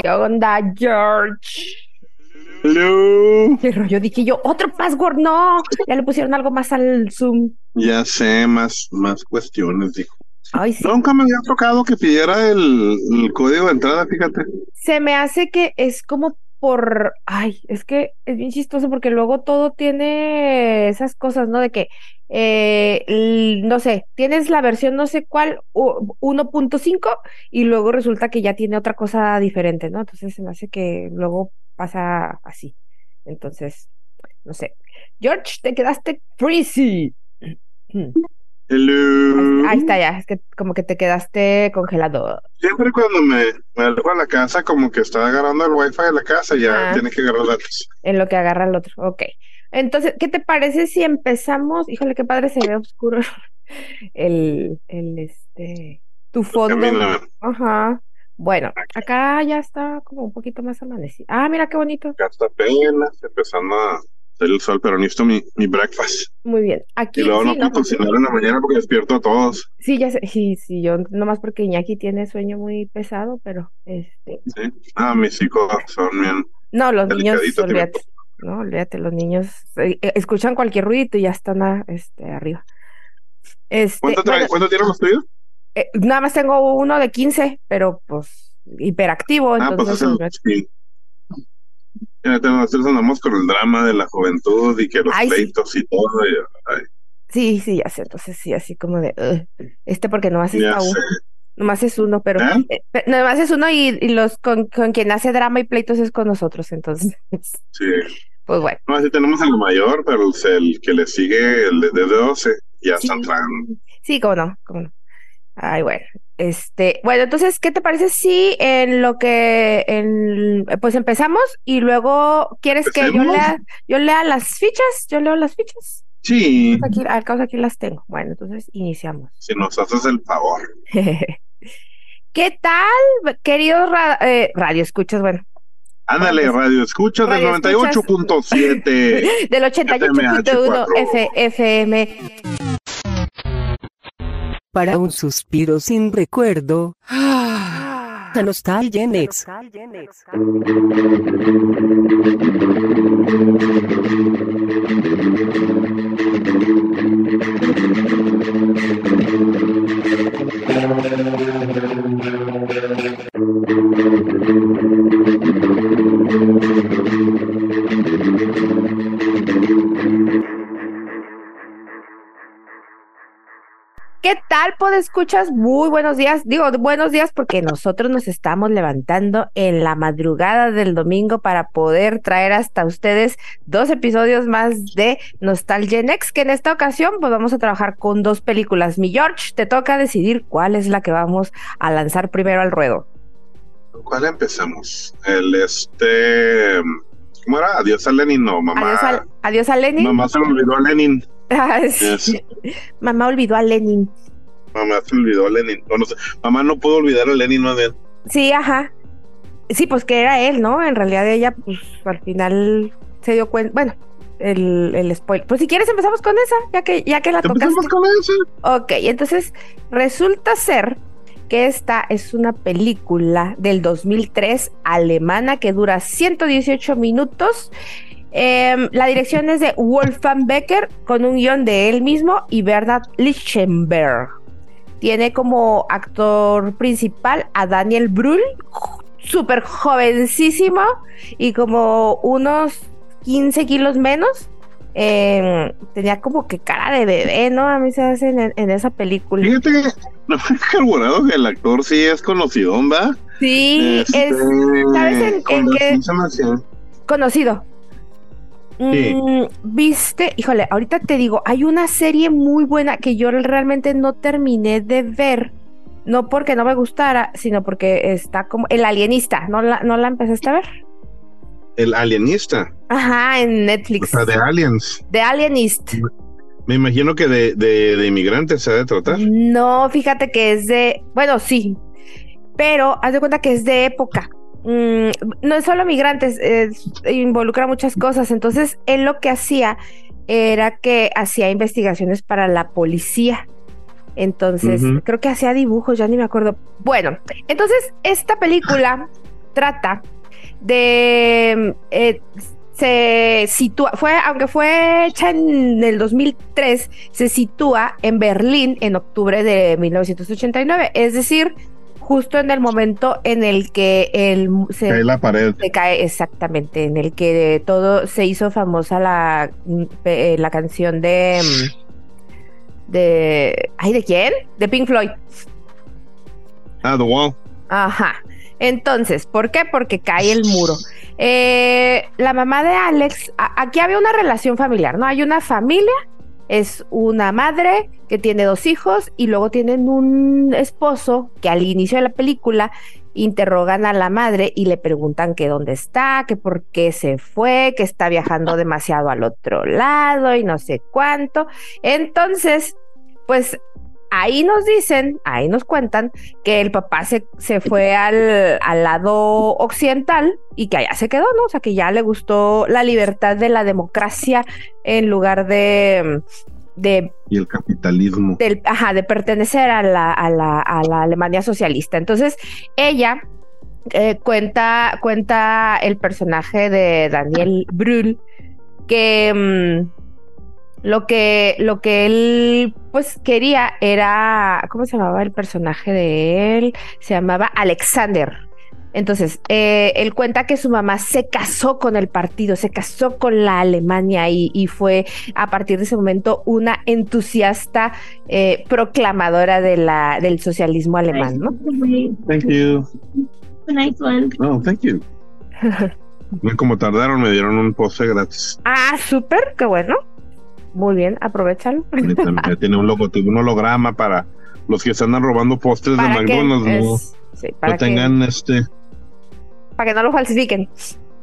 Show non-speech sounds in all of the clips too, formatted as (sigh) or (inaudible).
¿Qué onda, George? Hello. ¿Qué rollo? Dije yo, otro password, no. Ya le pusieron algo más al Zoom. Ya sé, más, más cuestiones, dijo. Ay, sí. Nunca me había tocado que pidiera el, el código de entrada, fíjate. Se me hace que es como por, ay, es que es bien chistoso porque luego todo tiene esas cosas, ¿no? De que, eh, no sé, tienes la versión no sé cuál, u- 1.5 y luego resulta que ya tiene otra cosa diferente, ¿no? Entonces se me hace que luego pasa así. Entonces, no sé. George, te quedaste crazy. (clears throat) Hello. Ahí está ya, es que como que te quedaste congelado. Siempre cuando me, me alejo a la casa, como que está agarrando el wifi de la casa, ya Ah. tiene que agarrar datos. En lo que agarra el otro. Ok. Entonces, ¿qué te parece si empezamos? Híjole, qué padre se ve oscuro (laughs) el, el, este, tu fondo. Camina Ajá. Bueno, acá ya está como un poquito más amanecido. Ah, mira qué bonito. acá está apenas empezando a el sol, pero necesito mi, mi breakfast. Muy bien. Aquí Y luego sí, no puedo no, cocinar en la mañana porque despierto a todos. sí, ya sé, sí, sí, yo nomás porque Iñaki tiene sueño muy pesado, pero este, ¿sí? Ah, mis hijos son bien. no, los niños, olvídate, no, olvídate, los niños eh, eh, escuchan cualquier ruidito y ya están a- este, arriba. Este, ¿Cuánto, bueno, ¿Cuánto tienen los tuyos? Eh, nada más tengo uno de 15, pero pues hiperactivo, Ah, pues entonces es el. Sí. Fíjate, nosotros andamos con el drama de la juventud y que los Ay, sí. pleitos y todo. y- ay, sí, sí, ya sé, entonces sí, así como de, "Ugh". este porque nomás ya está uno, nomás es uno, pero ¿Eh? eh, pe- nomás es uno y, y los con, con quien hace drama y pleitos es con nosotros, entonces, Sí. (laughs) pues bueno. No, así tenemos el mayor, pero el, el que le sigue, el de, de 12, ya Sí, está entrando. sí, cómo no, cómo no. Ay, bueno, este, bueno, entonces, ¿qué te parece si en lo que, en, pues empezamos y luego quieres que yo lea, yo lea las fichas, yo leo las fichas? Sí, Aquí, al cabo aquí las tengo. Bueno, entonces iniciamos. si nos haces el favor. (laughs) ¿Qué tal, queridos ra- eh, radio escuchas? Bueno, Ándale, radio escuchas del radio escuchas. 98.7. (laughs) del 88.1 FMH4. F- FM. Para un suspiro sin recuerdo. A Nostalgia Next. ¿Qué tal, escuchas? Muy buenos días. Digo, buenos días porque nosotros nos estamos levantando en la madrugada del domingo para poder traer hasta ustedes dos episodios más de Nostalgia Next, que en esta ocasión pues vamos a trabajar con dos películas. Mi George, te toca decidir cuál es la que vamos a lanzar primero al ruedo. ¿Con ¿Cuál empezamos? El este. ¿Cómo era? Adiós a Lenin, no, mamá. Adiós a, adiós a Lenin. Mamá se olvidó a Lenin. (laughs) Ah, sí. Mamá olvidó a Lenin. Mamá se olvidó a Lenin. No, no sé. Mamá no pudo olvidar a Lenin más bien. Sí, ajá. Sí, pues que era él, ¿no? En realidad ella, pues al final se dio cuenta. Bueno, el, el spoiler. Pues si quieres empezamos con esa, ya que, ya que la tocaste. Empezamos con eso. Ok, entonces resulta ser que esta es una película del 2003 alemana que dura 118 minutos. Eh, la dirección es de Wolfgang Becker con un guion de él mismo y Bernard Lichtenberg. Tiene como actor principal a Daniel Brühl, súper jovencísimo y como unos 15 kilos menos. Eh, tenía como que cara de bebé, ¿no? A mí se hace en, en esa película. Fíjate que no (laughs) he carburado que el actor sí es conocido, ¿va? Sí, Este, es ¿sabes en- en qué? conocido. Sí. Mm, Viste, híjole, ahorita te digo, hay una serie muy buena que yo realmente no terminé de ver, no porque no me gustara, sino porque está como El Alienista, ¿no la, no la empezaste a ver? El alienista, Ajá, en o Netflix. sea, de aliens. The Alienist. Me imagino que de, de, de inmigrantes se ha de tratar. No, fíjate que es de, bueno, sí, pero haz de cuenta que es de época. Mm, no es solo migrantes, es- involucra muchas cosas. Entonces, él lo que hacía era que hacía investigaciones para la policía. Entonces, creo que hacía dibujos, ya ni me acuerdo. Bueno, entonces, esta película trata de... eh, se sitúa, fue, aunque fue hecha en el 2003, se sitúa en Berlín en octubre de 1989, es decir, justo en el momento en el que el, se, Cae la pared. se cae exactamente, en el que todo se hizo famosa la, eh, la canción de... mm, de... ¿Ay, de quién? De Pink Floyd. Ah, The Wall. Ajá. Entonces, ¿por qué? Porque cae el muro. Eh, la mamá de Alex, a- aquí había una relación familiar, ¿no? Hay una familia, es una madre que tiene dos hijos y luego tienen un esposo que al inicio de la película interrogan a la madre y le preguntan que dónde está, que por qué se fue, que está viajando demasiado al otro lado y no sé cuánto. Entonces, pues ahí nos dicen, ahí nos cuentan que el papá se, se fue al, al lado occidental y que allá se quedó, ¿no? O sea, que ya le gustó la libertad de la democracia en lugar de, de, Y el capitalismo. del- ajá, de pertenecer a la, a, la, a la Alemania socialista. Entonces, ella eh, cuenta, cuenta el personaje de Daniel Brühl que... mm, lo que, lo que él pues quería era, ¿cómo se llamaba el personaje de él? Se llamaba Alexander. Entonces, eh, él cuenta que su mamá se casó con el partido, se casó con la Alemania y, y fue a partir de ese momento una entusiasta eh, proclamadora de la, del socialismo alemán, ¿no? Thank you. Nice one. No, thank you. (laughs) Como tardaron, me dieron un postre gratis. Ah, súper, qué bueno. Muy bien, aprovechalo. Tiene un logotipo, un holograma para los que se andan robando postres de Para que, McDonald's, no, es- sí, para no que- tengan este, para que no lo falsifiquen.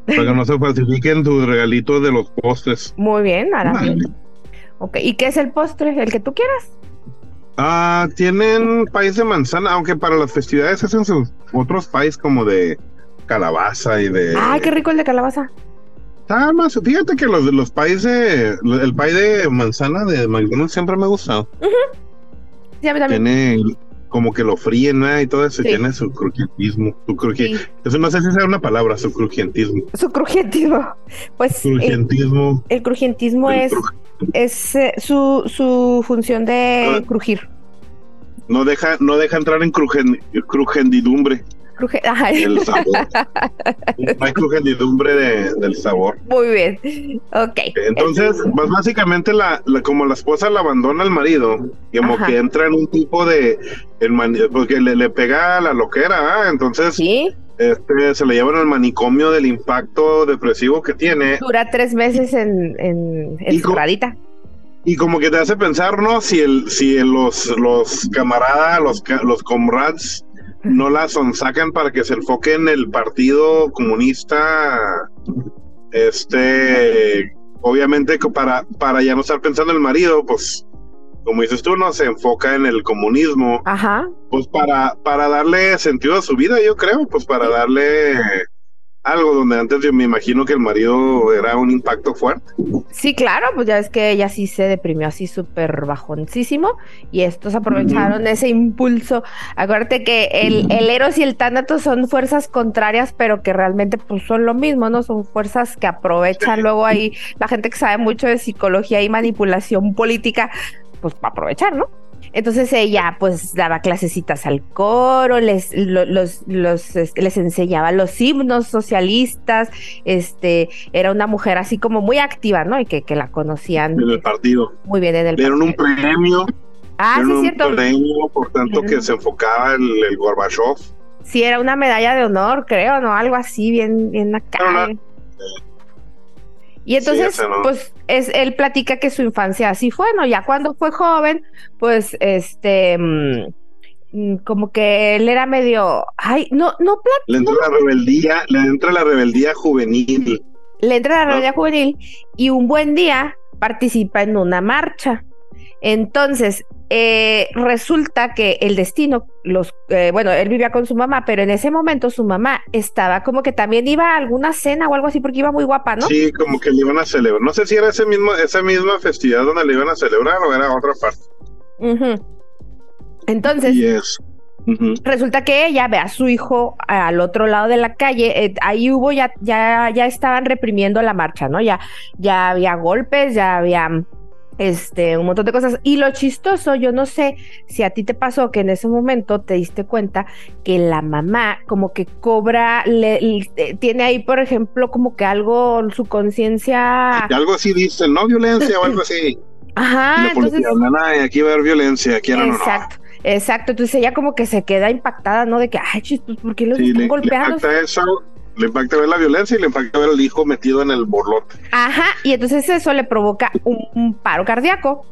para que no se falsifiquen sus regalitos de los postres. Muy bien, ahora Vale. Ok, ¿y qué es el postre? ¿El que tú quieras? Ah, tienen país de manzana, aunque para las festividades hacen sus otros países como de calabaza y de. Ay, qué rico el de calabaza. Ah, más, fíjate que los de los países, el pay de manzana de McDonald's siempre me ha gustado. Sí, a mí también. Tiene como que lo fríen ¿no? y todo eso, Sí. tiene su crujientismo. Su cruji- Sí, Eso no sé si sea una palabra, su crujientismo. su crujientismo. Pues el, Crujientismo. el crujientismo el es, cruj- es eh, su, su función de Ah. crujir. no deja, no deja entrar en crujen, crugendidumbre Cruje- Ajá. el sabor. no (laughs) hay de- del sabor. Muy bien. Ok. Entonces, pues básicamente la, la- como la esposa la abandona al marido, como Ajá. que entra en un tipo de el porque le, le pega a la loquera, ¿ah? entonces Sí, este, se le llevan al manicomio del impacto depresivo que tiene dura tres meses en, en, encerradita. y como que te hace pensar, ¿no? Si el, si el- los, los camaradas, los, los comrades no la sonsacan para que se enfoque en el partido comunista, este, obviamente para, para ya no estar pensando en el marido, pues, como dices tú, no se enfoca en el comunismo, Ajá. pues para, para darle sentido a su vida, yo creo, pues para darle algo donde antes yo me imagino que el marido era un impacto fuerte. Sí, claro, pues ya ves que ella sí se deprimió así súper bajoncísimo y estos aprovecharon ese impulso. Acuérdate que el, el Eros y el Tánatos son fuerzas contrarias, pero que realmente pues son lo mismo, ¿no? Son fuerzas que aprovechan luego ahí la gente que sabe mucho de psicología y manipulación política, pues para aprovechar, ¿no? Entonces ella pues daba clasecitas al coro, les, lo- los, los, este, les enseñaba los himnos socialistas, este, era una mujer así como muy activa, ¿no? Y que, que la conocían En el partido. muy bien en el Le dieron un premio, Ah, sí, un cierto. premio por tanto que se enfocaba el, el Gorbachev. Sí, era una medalla de honor, creo, ¿no? Algo así, bien, bien acá. No. Y entonces, pues, es, él platica que su infancia así fue, ¿no? Ya cuando fue joven, pues, este, mm, mm, como que él era medio, ay, no, no, plat- Le entra la rebeldía, le entra la rebeldía juvenil. le entra la No. realidad juvenil y un buen día participa en una marcha. Entonces, eh, resulta que el destino, los, eh, bueno, él vivía con su mamá, pero en ese momento su mamá estaba como que también iba a alguna cena o algo así porque iba muy guapa, ¿no? Sí, como que le iban a celebrar. No sé si era ese mismo, esa misma festividad donde le iban a celebrar o era otra parte. Entonces. Resulta que ella ve a su hijo al otro lado de la calle, eh, ahí hubo ya, ya, ya estaban reprimiendo la marcha, ¿no? Ya, ya había golpes, ya había este, un montón de cosas. Y lo chistoso, yo no sé si a ti te pasó que en ese momento te diste cuenta que la mamá como que cobra, le, le- eh, tiene ahí, por ejemplo, como que algo, su conciencia... Algo así dice, no violencia o algo así. (laughs) y Ajá, la policía, entonces... "No, no, aquí va a haber violencia, aquí no, no, no". Exacto, exacto. Entonces ella como que se queda impactada, ¿no? De que, ay, chis, ¿por qué los Sí, están le, le golpeando? impacta eso, le impacta ver la violencia y le impacta ver al hijo metido en el borlote. Ajá, y entonces eso le provoca un, un paro cardíaco.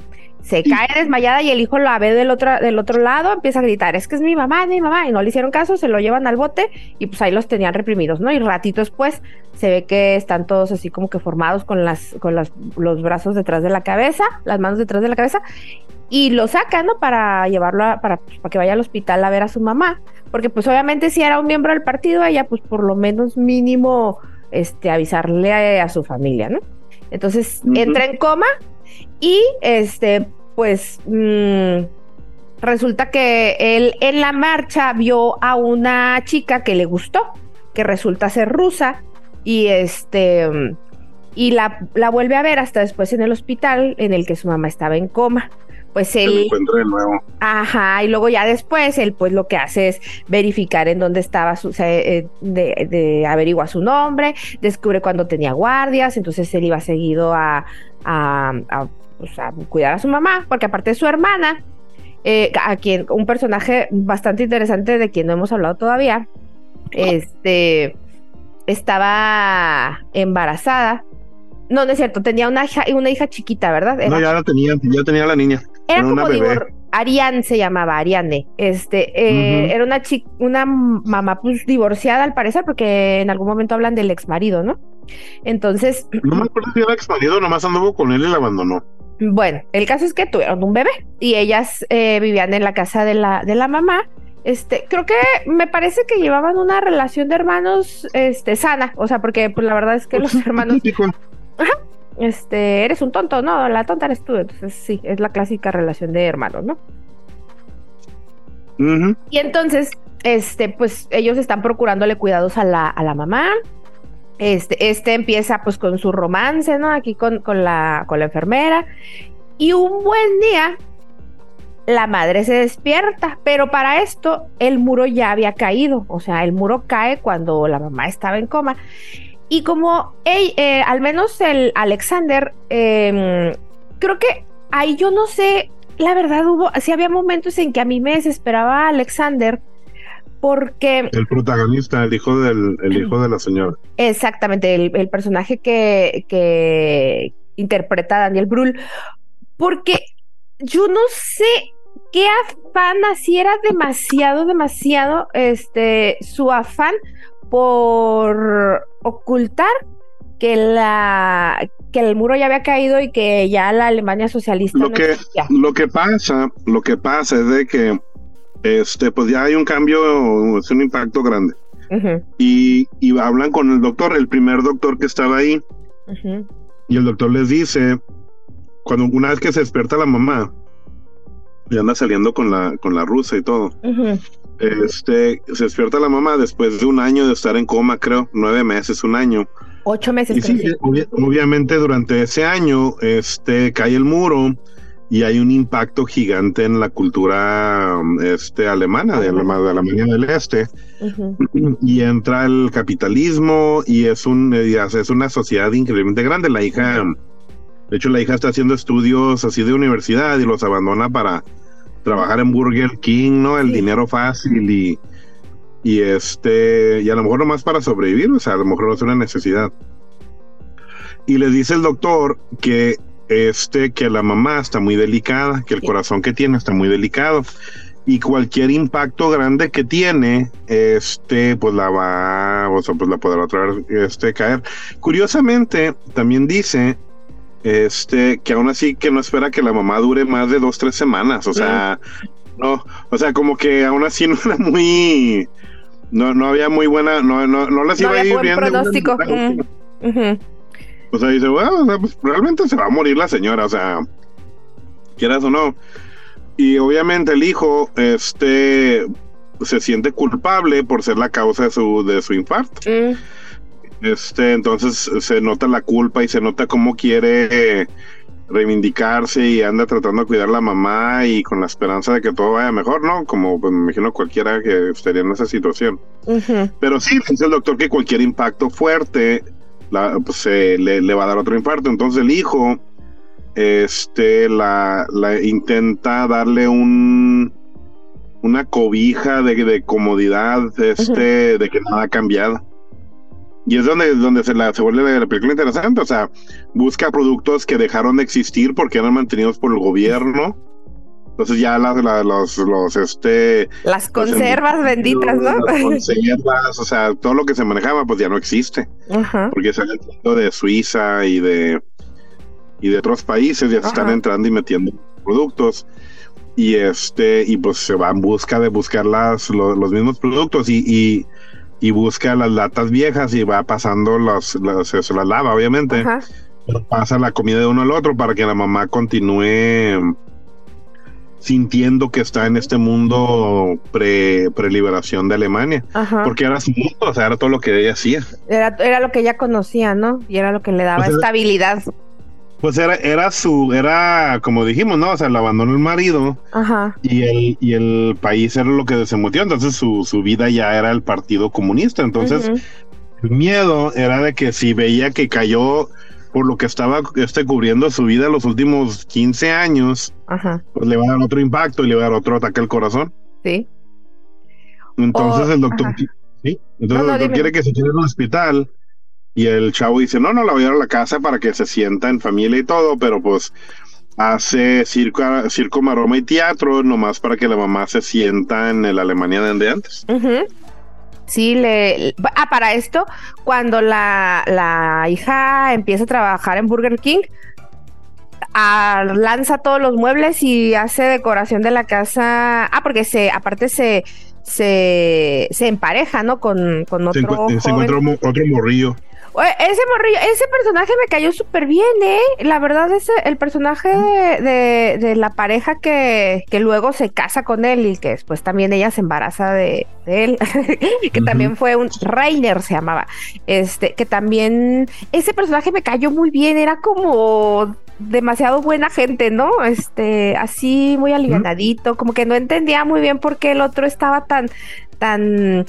Se cae desmayada y el hijo la ve del otro, del otro lado, empieza a gritar, es que es mi mamá, es mi mamá, y no le hicieron caso, se lo llevan al bote y pues ahí los tenían reprimidos, ¿no? Y ratito después se ve que están todos así como que formados con las, con las, los brazos detrás de la cabeza, las manos detrás de la cabeza, y lo sacan, ¿no? Para llevarlo, a- para, pues, para que vaya al hospital a ver a su mamá, porque pues obviamente si era un miembro del partido, ella pues por lo menos mínimo, este, avisarle a, a su familia, ¿no? Entonces entra en coma y este, pues mm, resulta que él en la marcha vio a una chica que le gustó, que resulta ser rusa y este y la, la vuelve a ver hasta después en el hospital en el que su mamá estaba en coma. Pues él, encuentra de nuevo. ajá, y luego ya después él pues lo que hace es verificar en dónde estaba su, se- eh, de, de averigua su nombre, descubre cuando tenía guardias, entonces él iba seguido a, a, a, pues, a cuidar a su mamá, porque aparte su hermana, eh, a quien, un personaje bastante interesante de quien no hemos hablado todavía, este, estaba embarazada. No, no es cierto, tenía una hija, una hija chiquita, ¿verdad? Era, No, ya la tenía, ya tenía la niña. era era como divor- Ariane se llamaba, Ariane. Este, eh, era una chica, una mamá pues divorciada al parecer, porque en algún momento hablan del ex marido, ¿no? Entonces, No me acuerdo si era ex marido, nomás anduvo con él y la abandonó. Bueno, el caso es que tuvieron un bebé y ellas eh, vivían en la casa de la, de la mamá. Este, creo que me parece que llevaban una relación de hermanos este, sana, o sea, porque pues, la verdad es que los hermanos, Típico. (laughs) este, eres un tonto, no, la tonta eres tú, entonces sí, es la clásica relación de hermanos, ¿no? Y entonces, este, pues ellos están procurándole cuidados a la, a la mamá. Este, este empieza pues con su romance, ¿no? Aquí con, con la, con la enfermera. Y un buen día, la madre se despierta, pero para esto el muro ya había caído. O sea, el muro cae cuando la mamá estaba en coma. Y como ey- eh, al menos el Alexander, eh, creo que ahí yo no sé, la verdad hubo, sí había momentos en que a mí me desesperaba Alexander porque El protagonista, el hijo del, el hijo de la señora. exactamente el, el personaje que, que interpreta Daniel Brühl, porque yo no sé qué afán así era demasiado, demasiado este su afán por ocultar que la que el muro ya había caído y que ya la Alemania socialista Lo no que- existía. Lo que pasa, lo que pasa es de que este, pues ya hay un cambio, es un impacto grande. Ujú, Y, y hablan con el doctor, el primer doctor que estaba ahí, ujú, y el doctor les dice, cuando una vez que se despierta la mamá, y anda saliendo con la, con la rusa y todo, ujú. este, se despierta la mamá después de un año de estar en coma, creo, nueve meses, un año. Ocho meses. Y sí, obvia- obviamente durante ese año, este, cae el muro y hay un impacto gigante en la cultura este, alemana, de, Alema- de Alemania del Este, Ujú, y entra el capitalismo y es un eh, es una sociedad increíblemente grande. La hija, de hecho, la hija está haciendo estudios así de universidad y los abandona para trabajar en Burger King, ¿no? El Sí. dinero fácil y, y este, y a lo mejor nomás para sobrevivir, o sea, a lo mejor no es una necesidad. Y le dice el doctor que este, que la mamá está muy delicada, que el corazón que tiene está muy delicado y cualquier impacto grande que tiene, este, pues la va, o sea, pues la podrá otra vez, este, caer. Curiosamente, también dice, este, que aún así que no espera que la mamá dure más de dos, tres semanas, o sea, no, o sea, como que aún así (laughs) no era muy, no, no había muy buena, no, no, no les No iba a ir bien. de pronóstico. buena- Mm. Ujú. O sea, dice, bueno, o sea, pues, realmente se va a morir la señora, o sea, quieras o no. Y obviamente el hijo, este, se siente culpable por ser la causa de su, de su infarto. Mm, Este, entonces se nota la culpa y se nota cómo quiere reivindicarse y anda tratando de cuidar a la mamá y con la esperanza de que todo vaya mejor, ¿no? Como pues, me imagino cualquiera que estaría en esa situación. Pero sí, dice el doctor que cualquier impacto fuerte la- pues, se le, le va a dar otro infarto. Entonces el hijo este, la, la intenta darle un una cobija de, de comodidad, este, de que nada ha cambiado. Y es donde, donde se, la, se vuelve la, la película interesante. O sea, busca productos que dejaron de existir porque eran mantenidos por el gobierno. Entonces ya las, la- los, los, este, Las conservas en- benditas, ¿no? Las (laughs) conservas, o sea, todo lo que se manejaba, pues ya no existe, Ajá. porque se han entrado de Suiza y de y de otros países, ya se están entrando y metiendo productos. Y este, y pues se va en busca de buscar las, lo- los mismos productos y, y, y busca las latas viejas y va pasando los, los se se las lava, obviamente. Pero pasa la comida de uno al otro para que la mamá continúe sintiendo que está en este mundo pre, liberación de Alemania, Ajá. porque era su mundo, o sea, era todo lo que ella hacía. Era, era lo que ella conocía, ¿no? Y era lo que le daba Pues era- estabilidad. Pues era, era su, era como dijimos, ¿no? O sea, la abandonó el marido Ajá. y el, y el país era lo que se movió, entonces su, su vida ya era el partido comunista, entonces el miedo era de que si veía que cayó por lo que estaba este, cubriendo su vida los últimos 15 años, Ajá. pues le va a dar otro impacto y le va a dar otro ataque al corazón. Sí. Entonces el doctor. ¿sí? Entonces No, no, el doctor quiere que se quede en el hospital y el chavo dice, no, no, la voy a llevar a la casa para que se sienta en familia y todo, pero pues hace circo, circo, maroma y teatro nomás para que la mamá se sienta en el Alemania de antes. Ujú. Sí, le. Ah, para esto, cuando la, la hija empieza a trabajar en Burger King, lanza todos los muebles y hace decoración de la casa. Ah, porque se, aparte se, se, se empareja, ¿no? Con, con Se, otro. se joven. encuentra otro morrillo. Ese morrillo, ese personaje me cayó súper bien, ¿eh? La verdad, ese, el personaje de, de- de la pareja que, que luego se casa con él y que después también ella se embaraza de, de él, (laughs) que también fue un Reiner se llamaba. Este, que también ese personaje me cayó muy bien, era como demasiado buena gente, ¿no? Este, así muy alivianadito, como que no entendía muy bien por qué el otro estaba tan, tan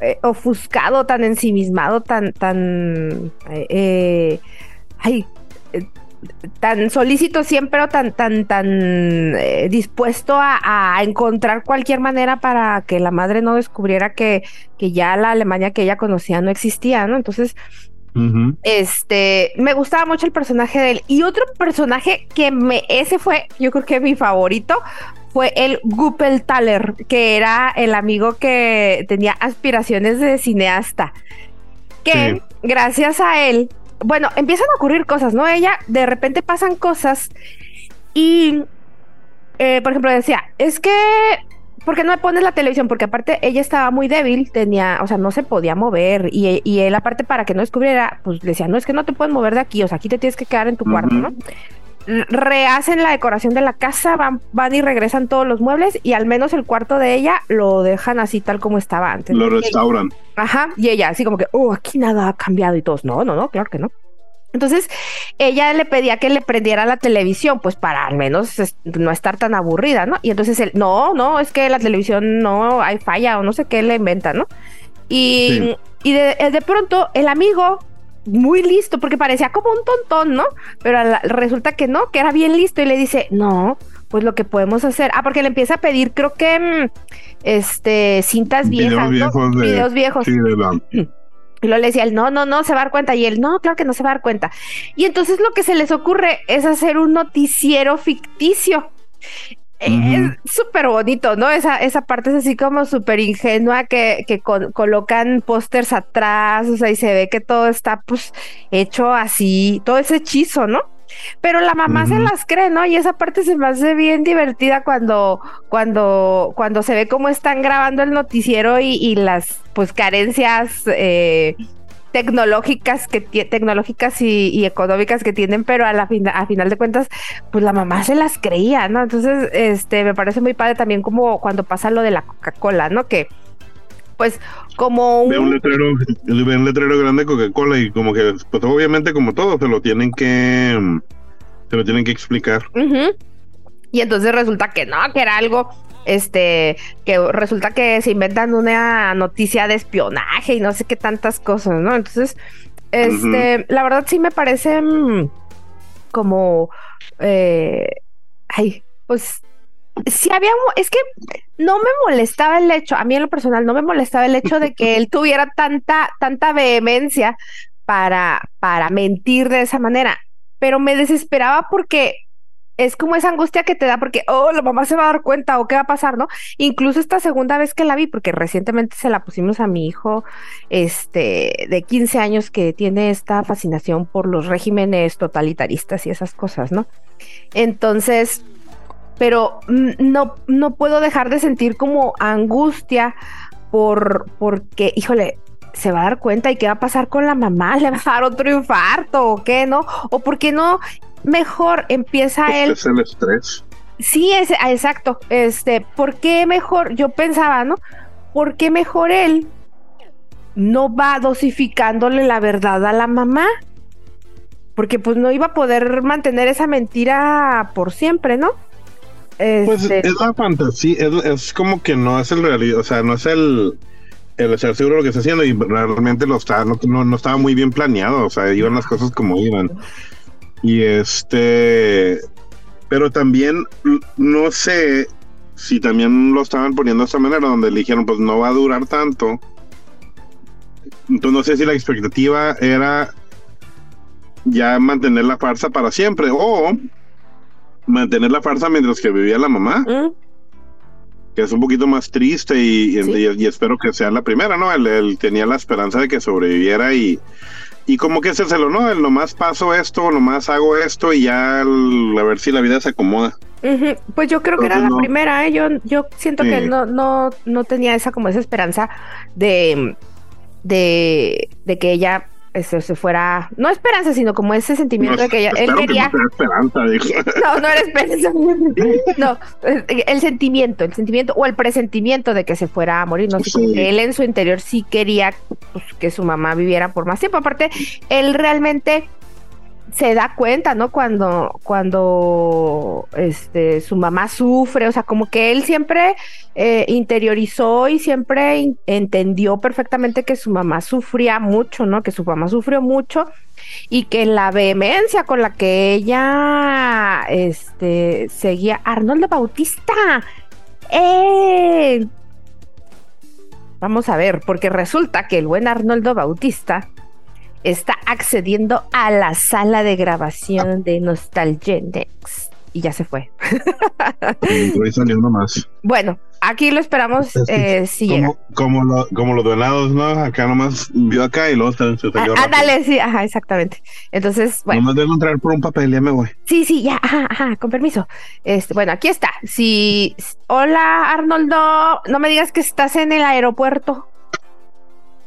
eh, ofuscado, tan ensimismado, tan, tan, eh, eh, ay, tan solícito siempre o tan, tan, tan eh, dispuesto a, a encontrar cualquier manera para que la madre no descubriera que, que ya la Alemania que ella conocía no existía, ¿no? Entonces, este, me gustaba mucho el personaje de él. Y otro personaje que me, ese fue, yo creo que mi favorito, fue el Guppeltaler, que era el amigo que tenía aspiraciones de cineasta. Que Sí. gracias a él, bueno, empiezan a ocurrir cosas, ¿no? Ella, de repente pasan cosas y, eh, por ejemplo, decía, es que ¿por qué no me pones la televisión? Porque aparte ella estaba muy débil, tenía, o sea, no se podía mover y, y él aparte para que no descubriera, pues le decía, no, es que no te puedes mover de aquí, o sea, aquí te tienes que quedar en tu cuarto. ¿no? Rehacen la decoración de la casa, van, van y regresan todos los muebles y al menos el cuarto de ella lo dejan así tal como estaba antes. Lo restauran. Ajá, y ella así como que, oh, aquí nada ha cambiado y todos, no, no, no, claro que no. Entonces, ella le pedía que le prendiera la televisión, pues para al menos es- no estar tan aburrida, ¿no? Y entonces él, no, no, es que la televisión no hay falla o no sé qué le inventa, ¿no? Y, Sí. y de, de pronto el amigo, muy listo, porque parecía como un tontón, ¿no? Pero la- resulta que no, que era bien listo y le dice, no, pues lo que podemos hacer, ah, porque le empieza a pedir, creo que, mm, este, cintas viejas, Videos ¿no? viejos de- Videos viejos. Sí, de la- (clears throat) Y luego le decía él, no, no, no, se va a dar cuenta. Y él, no, claro que no se va a dar cuenta. Y entonces lo que se les ocurre es hacer un noticiero ficticio. Es súper bonito, ¿no? Esa, esa parte es así como súper ingenua que, que con- colocan pósters atrás, o sea, y se ve que todo está pues hecho así, todo ese hechizo, ¿no? Pero la mamá se las cree, ¿no? Y esa parte se me hace bien divertida cuando, cuando, cuando se ve cómo están grabando el noticiero y, y las pues carencias eh, tecnológicas que tecnológicas y, económicas que tienen, pero a la a final de cuentas, pues la mamá se las creía, ¿no? Entonces, este, me parece muy padre también como cuando pasa lo de la Coca-Cola, ¿no? Que pues como un... Ve un letrero, ve un letrero grande de Coca-Cola y como que, pues obviamente como todo, se lo tienen que, se lo tienen que explicar. Y entonces resulta que no, que era algo, este, que resulta que se inventan una noticia de espionaje y no sé qué tantas cosas, ¿no? Entonces, este, la verdad sí me parece mm, como, eh, ay, pues sí había, es que no me molestaba el hecho, a mí en lo personal no me molestaba el hecho de que (laughs) él tuviera tanta, tanta vehemencia para, para mentir de esa manera, pero me desesperaba porque es como esa angustia que te da porque, oh, la mamá se va a dar cuenta o qué va a pasar, ¿no? Incluso esta segunda vez que la vi, porque recientemente se la pusimos a mi hijo, este, de 15 años que tiene esta fascinación por los regímenes totalitaristas y esas cosas, ¿no? Entonces, pero no, no puedo dejar de sentir como angustia por, porque, híjole, se va a dar cuenta y qué va a pasar con la mamá, le va a dar otro infarto o qué, ¿no? O por qué no, mejor empieza él. Es el estrés. Sí, es, ah, exacto. Este, ¿por qué mejor? Yo pensaba, ¿no? ¿Por qué mejor él no va dosificándole la verdad a la mamá? Porque pues no iba a poder mantener esa mentira por siempre, ¿no? Pues este, es la fantasía, es, como que no es el realidad, o sea, no es el, el estar seguro de lo que está haciendo y realmente lo está, no, no, estaba muy bien planeado, o sea, iban las cosas como iban. Y este, pero también no sé si también lo estaban poniendo de esta manera, donde le dijeron, pues no va a durar tanto. Entonces no sé si la expectativa era ya mantener la farsa para siempre o mantener la farsa mientras que vivía la mamá. Mm. Que es un poquito más triste y, espero que sea la primera, ¿no? Él, tenía la esperanza de que sobreviviera y, y como que ese se lo, ¿no? El nomás paso esto, nomás hago esto y ya a ver si la vida se acomoda. Pues yo creo que era la primera, ¿eh? yo, yo siento que él no, no, no tenía esa como esa esperanza de, de, de que ella se fuera, no esperanza, sino como ese sentimiento de que ella, él quería. no, esperanza, (laughs) no, no era esperanza. (laughs) No, el sentimiento, el sentimiento o el presentimiento de que se fuera a morir. No sé, él en su interior sí quería pues, que su mamá viviera por más tiempo. Aparte, él realmente se da cuenta, ¿no? Cuando, cuando este, su mamá sufre, o sea, como que él siempre eh, interiorizó y siempre entendió perfectamente que su mamá sufría mucho, ¿no? Que su mamá sufrió mucho y que la vehemencia con la que ella este, seguía Arnoldo Bautista. ¡Eh! Vamos a ver, porque resulta que el buen Arnoldo Bautista está accediendo a la sala de grabación de Nostalgenex. Y ya se fue. Bueno, aquí lo esperamos eh, si como, llega. Como, lo, como los donados, ¿no? Acá nomás vio acá y luego se salió. Ah, dale, sí, ajá, exactamente. Entonces, bueno. Nomás debo entrar por un papel, ya me voy. Sí, sí, ya, ajá, ajá, con permiso. Este, bueno, aquí está. Si, hola Arnoldo, no me digas que estás en el aeropuerto.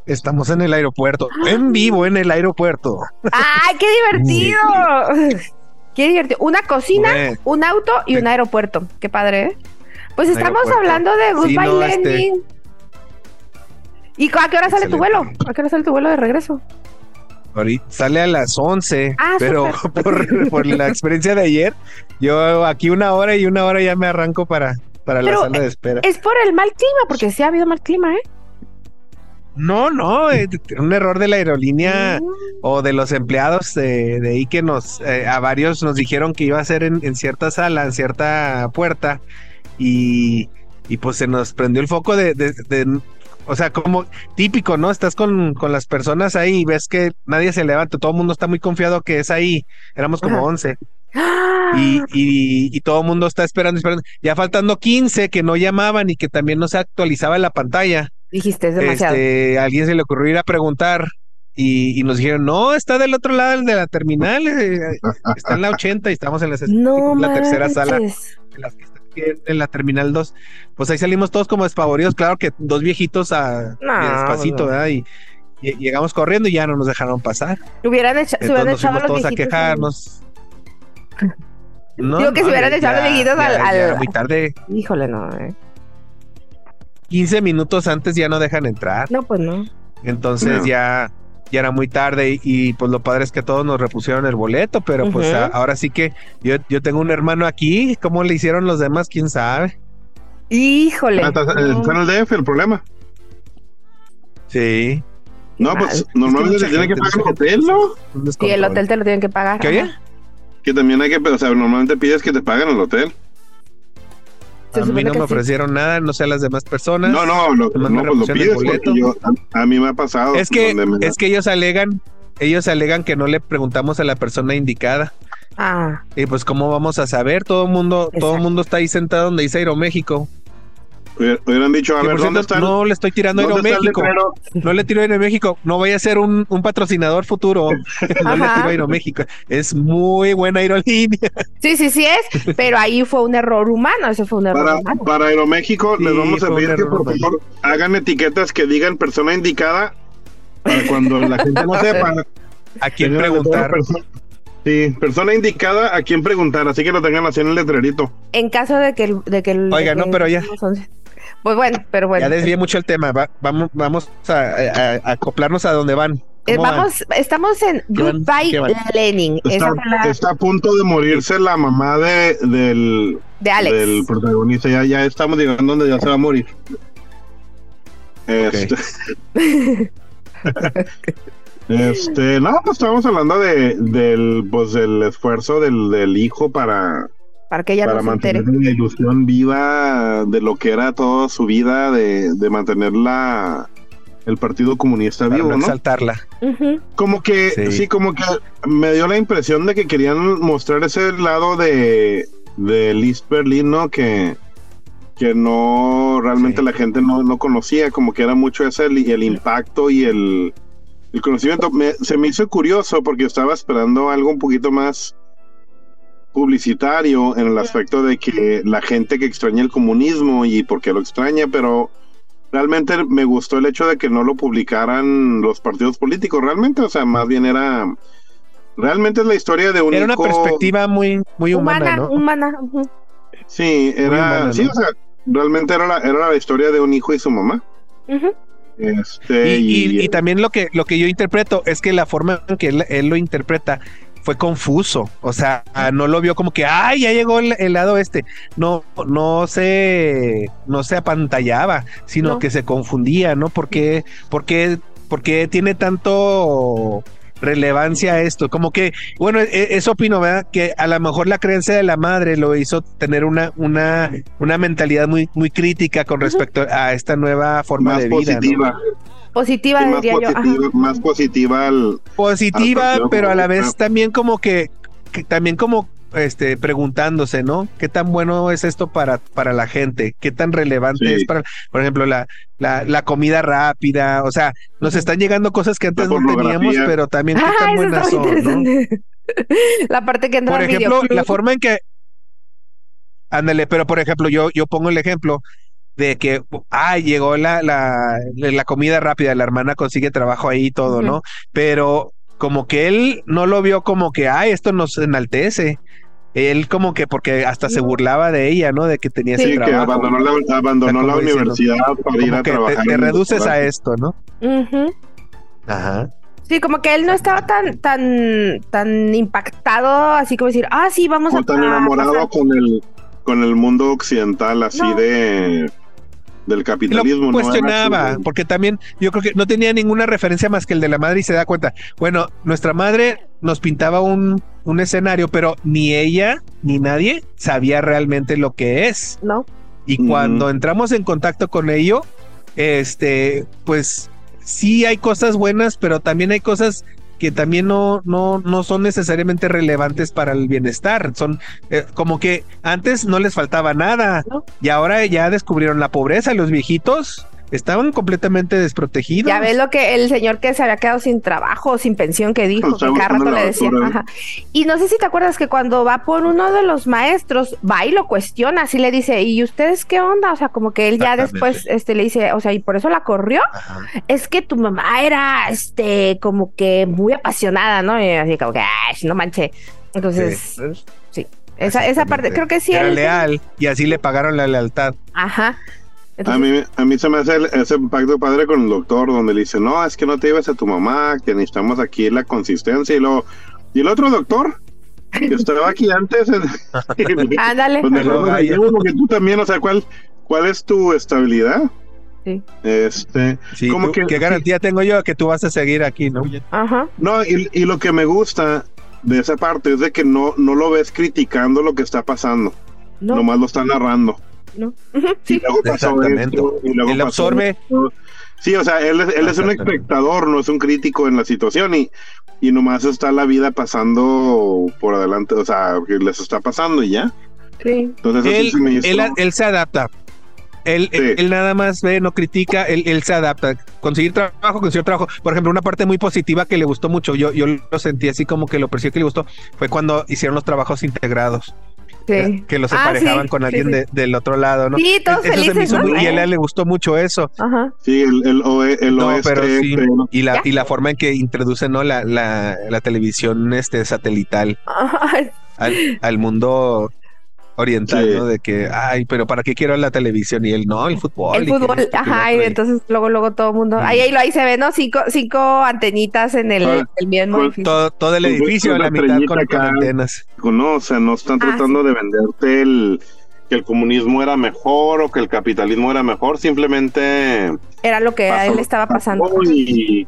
Estamos en el aeropuerto, en vivo en el aeropuerto. ¡Ay, qué divertido! Qué divertido. Una cocina, un auto y un aeropuerto. Qué padre, ¿eh? Pues estamos hablando de Goodbye sí, este ¿Y a qué hora sale tu vuelo? ¿A qué hora sale tu vuelo de regreso? Ahorita sale a las 11, ah, pero (laughs) por, la experiencia de ayer, yo aquí una hora y una hora ya me arranco para, para la sala de espera. Es por el mal clima, porque sí ha habido mal clima, ¿eh? No, no, (laughs) eh, un error de la aerolínea mm. o de los empleados de, ahí que nos, eh, a varios nos dijeron que iba a ser en, cierta sala, en cierta puerta, y, y, pues se nos prendió el foco de, de, o sea, como típico, ¿no? Estás con, con, las personas ahí y ves que nadie se levanta, todo el mundo está muy confiado que es ahí, éramos como once. 11. Y, y, y, todo el mundo está esperando, esperando. Ya faltando 15 que no llamaban y que también no se actualizaba la pantalla. Dijiste, es demasiado. Este, a alguien se le ocurrió ir a preguntar y, nos dijeron, no, está del otro lado de la terminal, eh, está en la 80 y estamos en (laughs) la, tercera sala, en, en la terminal 2. Pues ahí salimos todos como despavoridos, claro que dos viejitos a despacito, ¿verdad? Y, lle- llegamos corriendo y ya no nos dejaron pasar. Hubieran Entonces nos echado fuimos todos a quejarnos. (laughs) No, Digo que se no, hubieran echado los viejitos al- muy tarde, Híjole, no. eh. 15 minutos antes ya no dejan entrar. No, pues no. Entonces No. ya, ya era muy tarde y, y, pues lo padre es que todos nos repusieron el boleto, pero pues a- ahora sí que yo, yo tengo un hermano aquí, ¿cómo le hicieron los demás? ¿Quién sabe? Híjole. Ah, en el DF el problema. Sí. No, mal. pues normalmente mucha se tiene que pagar el hotel, ¿no? Sí, el hotel te lo tienen que pagar. ¿Qué ajá. Que también hay que, o sea, normalmente pides que te paguen el hotel. Se A mí no me sí. ofrecieron nada, no sé a las demás personas. No, no, lo, no, pues lo pides porque yo, boleto. a, a mí me ha pasado. Es que, me- es que ellos alegan, ellos alegan que no le preguntamos a la persona indicada. Ah, Y pues cómo vamos a saber, todo el mundo, todo el Exacto. mundo está ahí sentado donde dice Aeroméxico. Hubiera- hubieran dicho, a ver, ¿dónde cierto, está el- no le estoy tirando Aeroméxico. No le tiro a Aeroméxico. No vaya a ser un, un patrocinador futuro. (laughs) No le tiro a Aeroméxico. Es muy buena aerolínea. sí, sí, sí es, pero ahí fue un error humano, eso fue un error Para, humano. para Aeroméxico les vamos a pedir que por favor hagan etiquetas que digan persona indicada para cuando la gente no sepa. (laughs) ¿A quién preguntar? Sí, persona indicada a quién preguntar, así que lo tengan así en el letrerito. En caso de que el, de que el- Oiga, de no, pero ya. Pues bueno, pero bueno. Ya desvié mucho el tema. Va- vamos vamos a, a- a acoplarnos a donde van. Eh, vamos, estamos en. Goodbye. Lenin. Está, fue la está a punto de morirse la mamá de, del, de Alex. del protagonista. Ya, ya estamos llegando donde ya se va a morir. Este, (laughs) este, no, pues estábamos hablando de, del, pues, del esfuerzo del, del hijo para, para que ella para no se entere. mantener la ilusión viva de lo que era toda su vida, de, de mantener la, el Partido Comunista Para vivo, no ¿no? exaltarla. Como que, Sí. sí. como que me dio la impresión de que querían mostrar ese lado de, de Liz Berlin, ¿no? Que, que no, realmente Sí. la gente no, no conocía, como que era mucho ese el, el impacto y el, el conocimiento. Me- se me hizo curioso porque estaba esperando algo un poquito más publicitario en el aspecto de que la gente que extraña el comunismo y por qué lo extraña, pero realmente me gustó el hecho de que no lo publicaran los partidos políticos, realmente, o sea, más bien era, realmente es la historia de un Era una hijo- perspectiva muy, muy humana, humana, ¿no? humana. sí, era, humana, sí, ¿no? o sea, realmente era la, era la historia de un hijo y su mamá, este, Y, y- y, y también lo que, lo que yo interpreto es que la forma en que él, él lo interpreta fue confuso. O sea, no lo vio como que, ay, ya llegó el, el lado este. No, no se, no se apantallaba, sino No. que se confundía, ¿no? Porque, porque, porque tiene tanto relevancia esto, como que, bueno, e- eso opino, ¿verdad? Que a lo mejor la creencia de la madre lo hizo tener una, una, una mentalidad muy, muy crítica con respecto a esta nueva forma más de vida. ¿no? positiva, Positiva, sí, más diría yo. ajá. positiva, más positiva al, positiva, Partido pero a la vez también como que, que también como este preguntándose, ¿no? ¿Qué tan bueno es esto para, para la gente? ¿Qué tan relevante Sí. es para, por ejemplo, la, la, la comida rápida? O sea, nos están llegando cosas que antes no teníamos, pero también qué Ah, tan eso buenas está muy son. (laughs) La parte que entra Por ejemplo, la forma en que ándale, pero por ejemplo, yo, yo pongo el ejemplo de que, ah, llegó la, la, la comida rápida, la hermana consigue trabajo ahí y todo. ¿no? Pero como que él no lo vio como que, ay, esto nos enaltece. Él como que, porque hasta se burlaba de ella, ¿no? De que tenía sí, ese que trabajo. abandonó la, abandonó la diciendo, universidad para ir a que trabajar. te reduces a esto, ¿no? Ajá. Sí, como que él no estaba tan, tan, tan impactado, así como decir, ah, sí, vamos O a tan enamorado pasar". con el con el mundo occidental así No. de del lo capitalismo. ¿no? cuestionaba, Era- porque también yo creo que no tenía ninguna referencia más que el de la madre y se da cuenta. Bueno, nuestra madre nos pintaba un, un escenario, pero ni ella ni nadie sabía realmente lo que es. ¿No? Y cuando entramos en contacto con ello, este, pues sí hay cosas buenas, pero también hay cosas que también no, no, no son necesariamente relevantes para el bienestar. Son eh, como que antes no les faltaba nada No. y ahora ya descubrieron la pobreza, los viejitos. Estaban completamente desprotegidos. Ya ves lo que el señor que se había quedado sin trabajo, sin pensión, que dijo, que cada rato le decía. basura. Ajá. Y no sé si te acuerdas que cuando va por uno de los maestros, va y lo cuestiona, así le dice, ¿y ustedes qué onda? O sea, como que él ya después este, le dice, o sea, ¿y por eso la corrió? Ajá. Es que tu mamá era, este, como que muy apasionada, ¿no? Y así como que, ay, no manche. Entonces, sí. Esa, esa parte, creo que sí. Era él- leal y así le pagaron la lealtad. Ajá. A Entonces, mí, a mí se me hace el- ese pacto padre con el doctor donde le dice, no, es que no te lleves a tu mamá, que necesitamos aquí la consistencia y luego... Y el otro doctor, que estaba aquí antes, (laughs) (laughs) ándale. pues porque tú también, o sea, ¿cuál, cuál es tu estabilidad? Sí. Este, Sí, como tú- que... ¿Qué garantía tengo yo que tú vas a seguir aquí, no? Ajá. No, y, y lo que me gusta de esa parte es de que no, no lo ves criticando lo que está pasando, No, nomás lo está narrando. No. Sí. Exactamente. esto, y luego Él absorbe esto. Sí, o sea, él, es- él es un espectador, no es un crítico en la situación y, y nomás está la vida pasando por adelante, o sea, que les está pasando y ya. Sí. Entonces sí él, hizo- él, él se adapta. Él, Sí. él, él nada más ve, no critica, él, él se adapta. Conseguir trabajo, conseguir trabajo. Por ejemplo, una parte muy positiva que le gustó mucho, yo, yo lo sentí así como que lo percibí que le gustó, fue cuando hicieron los trabajos integrados. Sí. Que los Ah, emparejaban sí, con alguien sí. de- del otro lado, ¿no? Sí, todos Eso se me felices, hizo ¿no? muy- y a él le gustó mucho eso. Ajá. Sí, el, el, oe- el No, oeste, pero sí. pero- Y la, y la forma en que introducen ¿no? la, la, la televisión este, satelital al, al mundo oriental, Sí. ¿no? De que, ay, pero ¿para qué quiero la televisión? Y él, no, el fútbol. El fútbol, esto, ajá, y entonces luego, luego todo el mundo. Ahí, ahí, lo- ahí se ve, ¿no? Cinco, cinco antenitas en el, Ah, el mismo con edificio. todo, todo el Pues, edificio, una la mitad con, con antenas. no, o sea, no están Ah, tratando de venderte el que el comunismo era mejor o que el capitalismo era mejor, simplemente Era lo que a él le estaba pasando. y,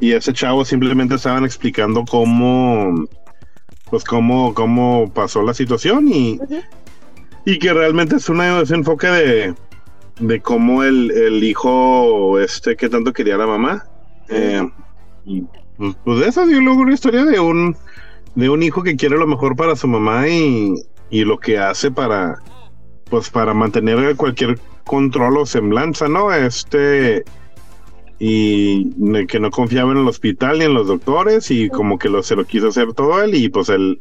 y ese chavo simplemente estaban explicando cómo pues cómo, cómo pasó la situación y, y que realmente es una ese enfoque de, de cómo el, el hijo este que tanto quería la mamá eh, y pues, pues de eso dio luego una historia de un de un hijo que quiere lo mejor para su mamá y, y lo que hace para pues para mantener cualquier control o semblanza, ¿no? Este y que no confiaba en el hospital ni en los doctores y como que lo, se lo quiso hacer todo él y pues él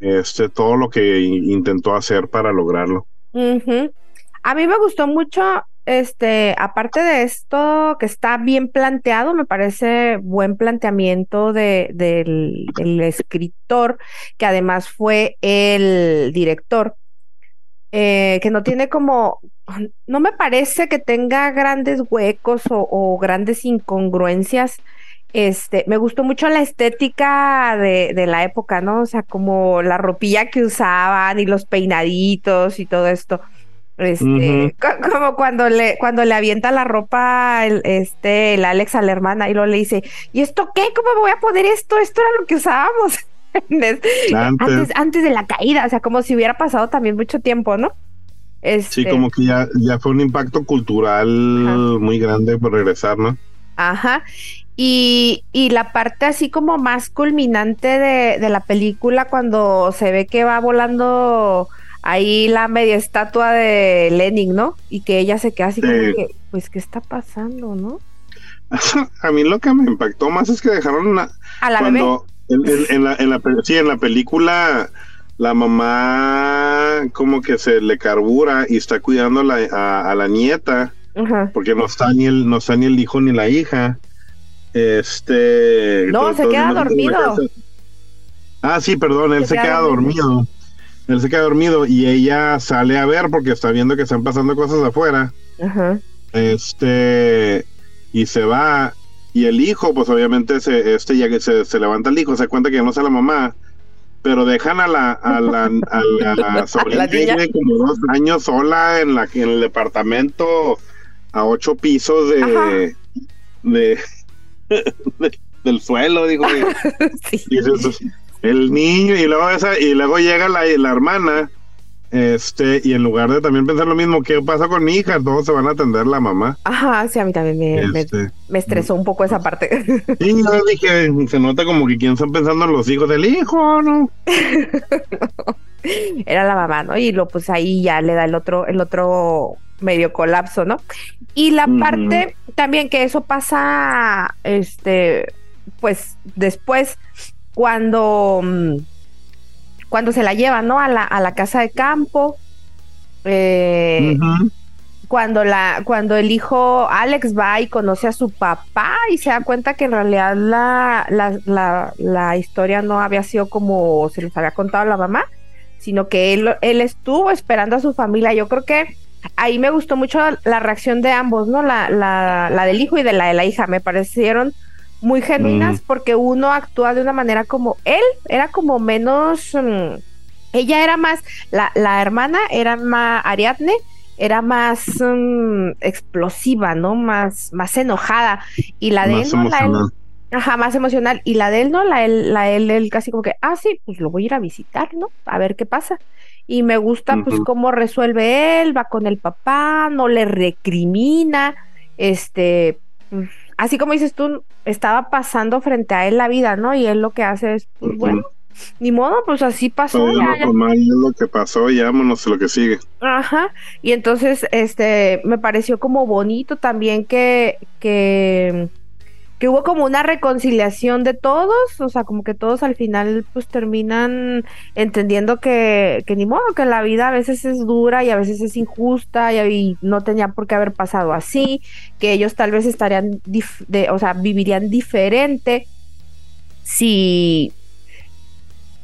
este todo lo que intentó hacer para lograrlo. Ujú. A mí me gustó mucho, este, aparte de esto que está bien planteado, me parece buen planteamiento de, del, del escritor, que además fue el director, eh, que no tiene como, no me parece que tenga grandes huecos o, o grandes incongruencias. Este, me gustó mucho la estética de, de la época, ¿no? O sea, como la ropilla que usaban y los peinaditos y todo esto. Este, co- como cuando le, cuando le avienta la ropa el, este, el Alex a la hermana y luego le dice, ¿y esto qué? ¿Cómo me voy a poner esto? Esto era lo que usábamos Antes, antes, de la caída, o sea, como si hubiera pasado también mucho tiempo, ¿no? sí, Este, como que ya, ya fue un impacto cultural Ajá. muy grande por regresar, ¿no? Ajá. Y, y la parte así como más culminante de, de la película, cuando se ve que va volando ahí la media estatua de Lenin, ¿no? Y que ella se queda así como que, pues, ¿qué está pasando, no? (laughs) A mí lo que me impactó más es que dejaron una, A la bebé. En, en- en la, en la sí, en la película la mamá como que se le carbura y está cuidando a la, a, a la nieta porque no está ni el no está ni el hijo ni la hija este No, se queda dormido. ah sí perdón él Se se, queda dormido. dormido él se queda dormido y ella sale a ver porque está viendo que están pasando cosas afuera Ajá. este y se va y el hijo pues obviamente se este ya que se, se levanta el hijo se cuenta que no está la mamá pero dejan a la a la, a la (laughs) sobrina La niña. de como dos años sola en la en el departamento a ocho pisos de de, de- del suelo digo (laughs) Sí. dices, el niño y luego esa y luego llega la, la hermana este y en lugar de también pensar lo mismo qué pasa con mi hija todos se van a atender la mamá Ajá, sí, a mí también me, me- este me estresó un poco esa parte. (laughs) Sí, yo dije, se nota como que quién están pensando en los hijos del hijo, ¿no? (laughs) Era la mamá, ¿no? Y lo pues ahí ya le da el otro, el otro medio colapso, ¿no? Y la parte también que eso pasa, este, pues después, cuando, mm, cuando se la llevan, ¿no? A la, a la casa de campo. eh, cuando la cuando el hijo Alex va y conoce a su papá y se da cuenta que en realidad la, la, la, la historia no había sido como se les había contado a la mamá, sino que él, él estuvo esperando a su familia. Yo creo que ahí me gustó mucho la reacción de ambos, ¿no? La, la, la del hijo y de la de la hija. Me parecieron muy genuinas Mm. porque uno actúa de una manera como él, era como menos... mm, ella era más, la, la hermana era más Ariadne, era más mm, explosiva, ¿no? Más, más enojada. Y la de Más él, ¿no? La él- emocional. ajá, más emocional. Y la de él, ¿no? La él, la él, él casi como que, ah, sí, pues lo voy a ir a visitar, ¿no? A ver qué pasa. Y me gusta, pues, cómo resuelve él, va con el papá, no le recrimina, este, pues, así como dices tú, estaba pasando frente a él la vida, ¿no? Y él lo que hace es, pues, Ujú. bueno, ni modo, pues así pasó. Ya, no, ya es lo que pasó y vámonos a lo que sigue. Ajá, y entonces este me pareció como bonito también que, que, que hubo como una reconciliación de todos, o sea, como que todos al final pues terminan entendiendo que, ni modo, que la vida a veces es dura y a veces es injusta y, y no tenía por qué haber pasado así, que ellos tal vez estarían, dif- de, o sea, vivirían diferente si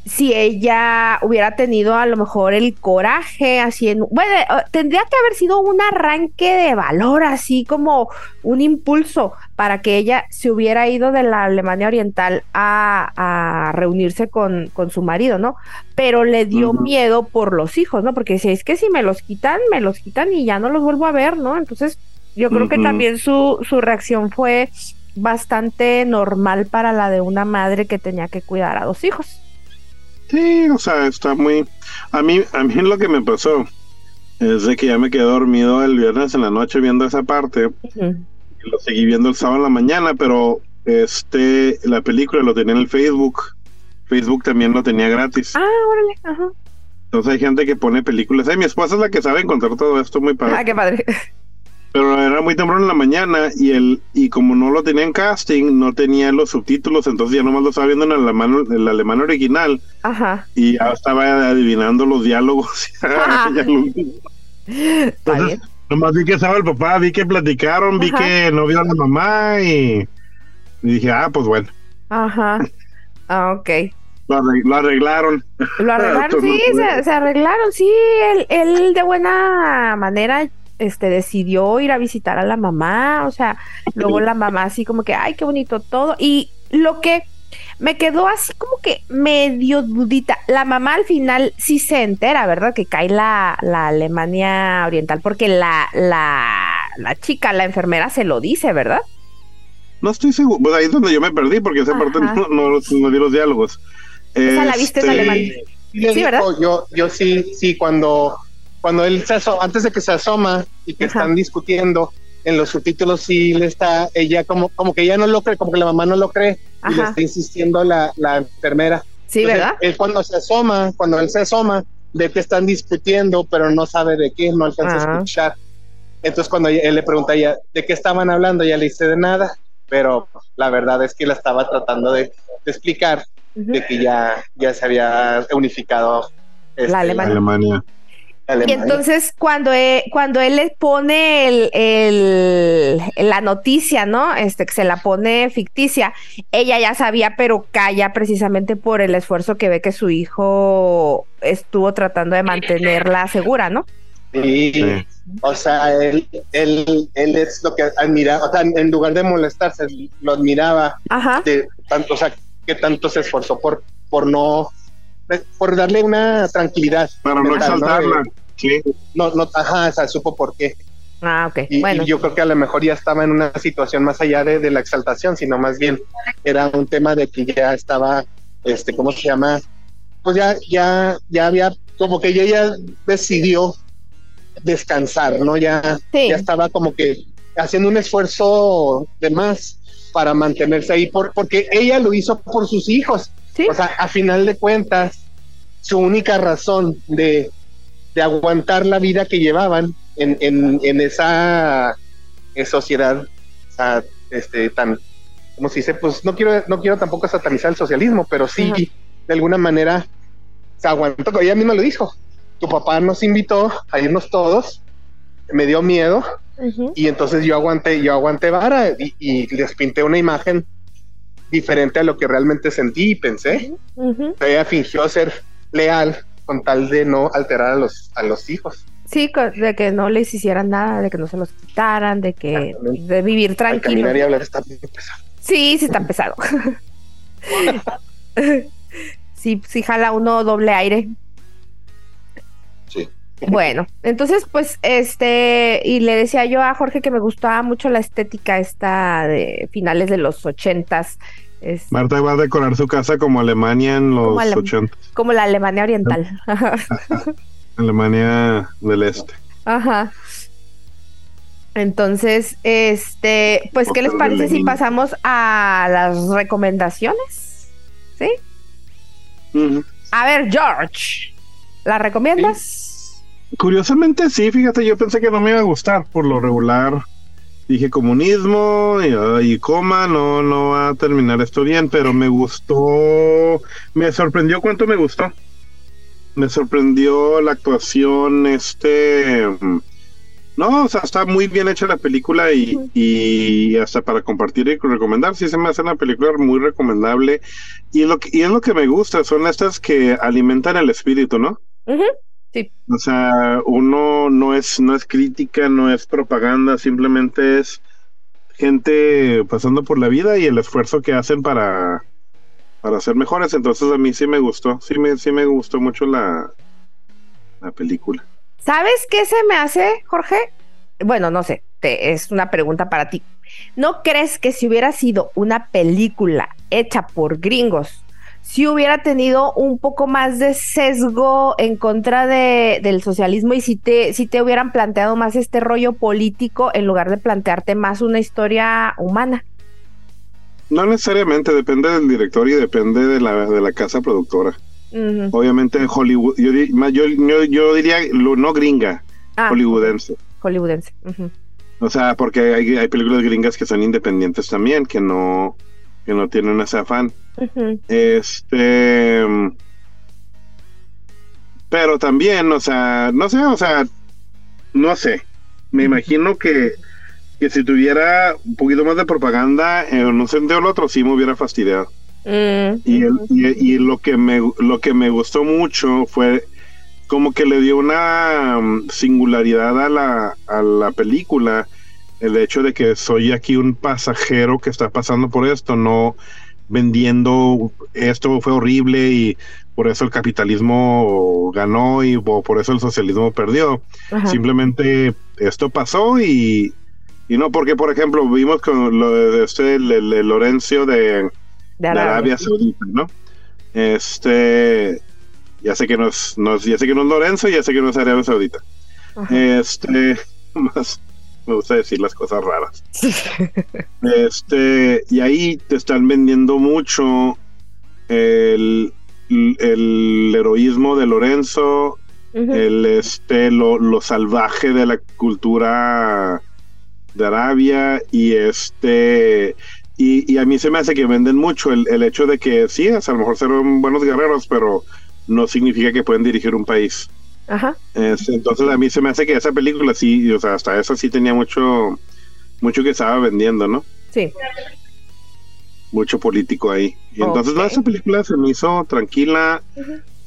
si ella hubiera tenido a lo mejor el coraje así en bueno eh, tendría que haber sido un arranque de valor así como un impulso para que ella se hubiera ido de la Alemania Oriental a, a reunirse con, con su marido, ¿no? Pero le dio miedo por los hijos, ¿no? Porque si es que si me los quitan, me los quitan y ya no los vuelvo a ver, ¿no? Entonces yo creo que también su, su reacción fue bastante normal para la de una madre que tenía que cuidar a dos hijos. Sí, o sea, está muy... A mí, a mí lo que me pasó es de que ya me quedé dormido el viernes en la noche viendo esa parte y lo seguí viendo el sábado en la mañana, pero este, la película lo tenía en el Facebook. Facebook también lo tenía gratis. Ah, órale, ajá. Entonces hay gente que pone películas. Ay, mi esposa es la que sabe encontrar todo esto muy padre. Ah, qué padre. Pero era muy temprano en la mañana y el y como no lo tenía en casting, no tenía los subtítulos, entonces ya nomás lo estaba viendo en el alemán, el alemán original Ajá. y ya estaba adivinando los diálogos. (laughs) Entonces, bien. nomás vi que estaba el papá, vi que platicaron, vi Ajá. que no vio a la mamá y, y dije, ah, pues bueno, Ajá. (laughs) Ah, ok. lo, arreg- lo arreglaron. Lo arreglaron, (laughs) sí, se, se arreglaron, sí. Él, él de buena manera este, decidió ir a visitar a la mamá, o sea, luego la (laughs) mamá así como que, ay, qué bonito todo. Y lo que me quedó así como que medio dudita, la mamá al final sí se entera, ¿verdad? Que cae la, la Alemania Oriental, porque la, la, la chica, la enfermera se lo dice, ¿verdad? No estoy seguro, pues ahí es donde yo me perdí porque esa parte Ajá. no, no, no vi los diálogos. Esa la viste en Este, alemán. Sí, ¿verdad? yo, yo sí, sí, cuando, cuando él se asoma, antes de que se asoma y que Ajá. están discutiendo, en los subtítulos sí le está, ella como, como que ella no lo cree, como que la mamá no lo cree, y le Ajá. está insistiendo la, la enfermera. Sí, Entonces, ¿verdad? Él cuando se asoma, cuando él se asoma, ve que están discutiendo, pero no sabe de qué, no alcanza Ah. a escuchar. Entonces cuando él le pregunta a ella de qué estaban hablando, ella le dice de nada, pero la verdad es que la estaba tratando de, de explicar Ujú. de que ya, ya se había unificado este, La Alemania. Alemania. Y entonces cuando él, cuando él le pone el, el- la noticia, ¿no? Este, que se la pone ficticia, ella ya sabía, pero calla precisamente por el esfuerzo que ve que su hijo estuvo tratando de mantenerla segura, ¿no? Sí, Sí. o sea, él, él, él es lo que admiraba, o sea, en lugar de molestarse, lo admiraba Ajá. de tanto, o sea, que tanto se esforzó por, por no, por darle una tranquilidad. Para no exaltarla. Sí. No, no, ajá, o sea, supo por qué. Ah, ok. Y, bueno. y yo creo que a lo mejor ya estaba en una situación más allá de, de la exaltación, sino más bien era un tema de que ya estaba, este, ¿cómo se llama? Pues ya, ya, ya había, como que ella ya decidió descansar, ¿no? Ya, Sí. ya estaba como que haciendo un esfuerzo de más para mantenerse ahí, por, porque ella lo hizo por sus hijos. Sí. O sea, a final de cuentas, su única razón de, de aguantar la vida que llevaban en, en, en esa eh, sociedad o sea, este, tan, como se dice, pues no quiero, no quiero tampoco satanizar el socialismo, pero sí, Ajá. de alguna manera se aguantó, ella misma lo dijo, tu papá nos invitó a irnos todos, me dio miedo, Ujú. y entonces yo aguanté, yo aguanté vara y, y les pinté una imagen diferente a lo que realmente sentí y pensé. Ujú. Ella fingió ser leal con tal de no alterar a los, a los hijos. Sí, de que no les hicieran nada, de que no se los quitaran, de que de vivir Al tranquilo. caminar y hablar está muy pesado. Sí, sí está pesado. (laughs) sí, sí jala uno doble aire. Sí. Bueno, entonces pues este, y le decía yo a Jorge que me gustaba mucho la estética esta de finales de los ochentas, es Marta va a decorar su casa como Alemania en los Como Alem- 80, como la Alemania Oriental. (laughs) Alemania del Este. Ajá. Entonces, este, pues, ¿qué les parece si pasamos a las recomendaciones? ¿Sí? A ver, George, ¿la recomiendas? Curiosamente sí, fíjate, yo pensé que no me iba a gustar por lo regular. Dije comunismo y, coma, no, no va a terminar esto bien, pero me gustó, me sorprendió cuánto me gustó. Me sorprendió la actuación, este, no, o sea, está muy bien hecha la película y, y hasta para compartir y recomendar, sí se me hace una película muy recomendable y lo que, y es lo que me gusta, son estas que alimentan el espíritu, ¿no? Ujú. O sea, uno no es, no es crítica, no es propaganda, simplemente es gente pasando por la vida y el esfuerzo que hacen para, para ser mejores. Entonces a mí sí me gustó, sí me, sí me gustó mucho la, la película. ¿Sabes qué se me hace, Jorge? Bueno, no sé, te- es una pregunta para ti. ¿No crees que si hubiera sido una película hecha por gringos, si hubiera tenido un poco más de sesgo en contra de, del socialismo y si te, si te hubieran planteado más este rollo político en lugar de plantearte más una historia humana? No necesariamente, depende del director y depende de la, de la casa productora. Ujú. Obviamente Hollywood, yo, yo, yo, diría lo- no gringa, Ah, hollywoodense. hollywoodense. O sea, porque hay, hay películas gringas que son independientes también, que no, que no tienen ese afán. Este. Pero también, o sea, no sé, o sea, no sé. Me imagino que, que si tuviera un poquito más de propaganda en un sentido o el otro, sí me hubiera fastidiado. Mm, Y, el- y, y lo que me lo que me gustó mucho fue como que le dio una mm, singularidad a la, a la película el hecho de que soy aquí un pasajero que está pasando por esto, no vendiendo esto fue horrible y por eso el capitalismo ganó y por eso el socialismo perdió. Ajá. Simplemente esto pasó y, y no porque, por ejemplo, vimos con lo de este el- el- el Lorenzo de, De de Arabia. Arabia Saudita, ¿no? Este, ya sé que no es, no es- ya sé que no es Lorenzo, ya sé que no es Arabia Saudita. Ajá. Este, (laughs) más me gusta decir las cosas raras. (laughs) Este, y ahí te están vendiendo mucho el, el heroísmo de Lorenzo, el este lo, lo salvaje de la cultura de Arabia y este y, y a mí se me hace que venden mucho el, el hecho de que sí, a lo mejor serán buenos guerreros, pero no significa que pueden dirigir un país. Ajá. Es- entonces a mí se me hace que esa película sí, o sea, hasta esa sí tenía mucho mucho que estaba vendiendo, ¿no? Sí. Mucho político ahí. Y entonces Ok. esa película se me hizo tranquila,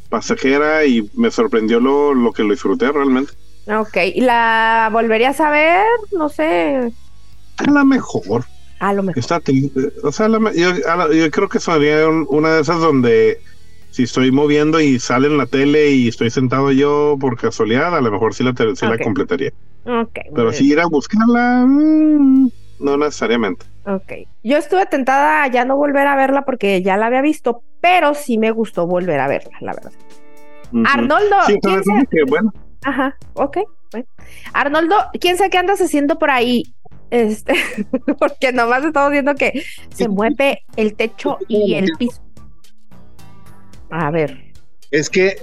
pasajera y me sorprendió lo, lo que lo disfruté realmente. Ok. ¿Y la volverías a ver? No sé. A la mejor. A lo mejor. Está o sea, la yo, a la- yo creo que sería un- una de esas donde si estoy moviendo y sale en la tele y estoy sentado yo por casualidad, a lo mejor sí la, sí la completaría. Pero si ir a buscarla, mm, no necesariamente. Ok. Yo estuve tentada a ya no volver a verla porque ya la había visto, pero sí me gustó volver a verla, la verdad. Arnoldo, Sí, ¿quién pero se- que, bueno, Ajá, ok. bueno. Arnoldo, ¿quién sabe qué andas haciendo por ahí? Este, (laughs) porque nomás estamos viendo que se mueve el techo y el piso. A ver. Es que,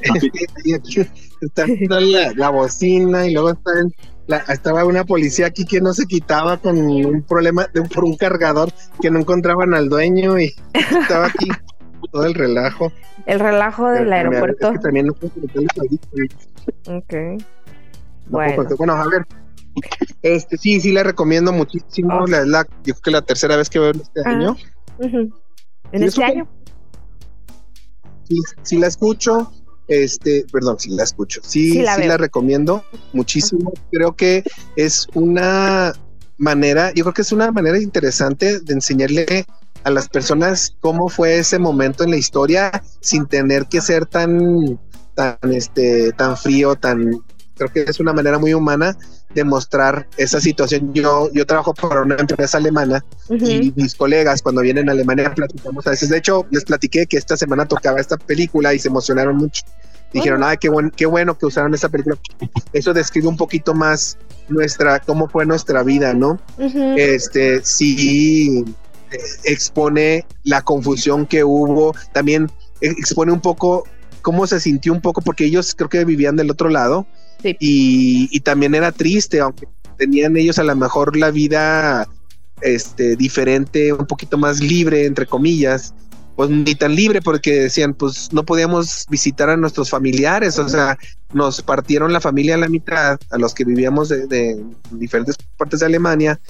está la, la bocina y luego están la- estaba una policía aquí que no se quitaba con un problema de, por un cargador que no encontraban al dueño y estaba aquí (laughs) todo el relajo. El relajo del Pero, aeropuerto. es que también no Ok. no Bueno. puedo- bueno, a ver. Este, sí, sí, la recomiendo muchísimo. Ok. La, es la, yo creo que la tercera vez que veo este Ah. año. ¿En Sí, este es un- año? Sí, sí la escucho, este, perdón, sí la escucho, sí, Sí sí la la, recomiendo muchísimo. Creo que es una manera, yo creo que es una manera interesante de enseñarle a las personas cómo fue ese momento en la historia sin tener que ser tan, tan, este, tan frío, tan, creo que es una manera muy humana de mostrar esa situación. Yo, yo trabajo para una empresa alemana Ujú. y mis colegas cuando vienen a Alemania platicamos a veces. De hecho, les platiqué que esta semana tocaba esta película y se emocionaron mucho. Dijeron, ay, qué, buen, qué bueno que usaron esta película. Eso describe un poquito más nuestra, cómo fue nuestra vida, ¿no? Ujú. Este, sí expone la confusión que hubo, también eh, expone un poco cómo se sintió un poco, porque ellos creo que vivían del otro lado Y, y también era triste, aunque tenían ellos a lo mejor la vida este, diferente, un poquito más libre, entre comillas, pues ni tan libre porque decían, pues no podíamos visitar a nuestros familiares, o sea, nos partieron la familia a la mitad, a los que vivíamos de diferentes partes de Alemania,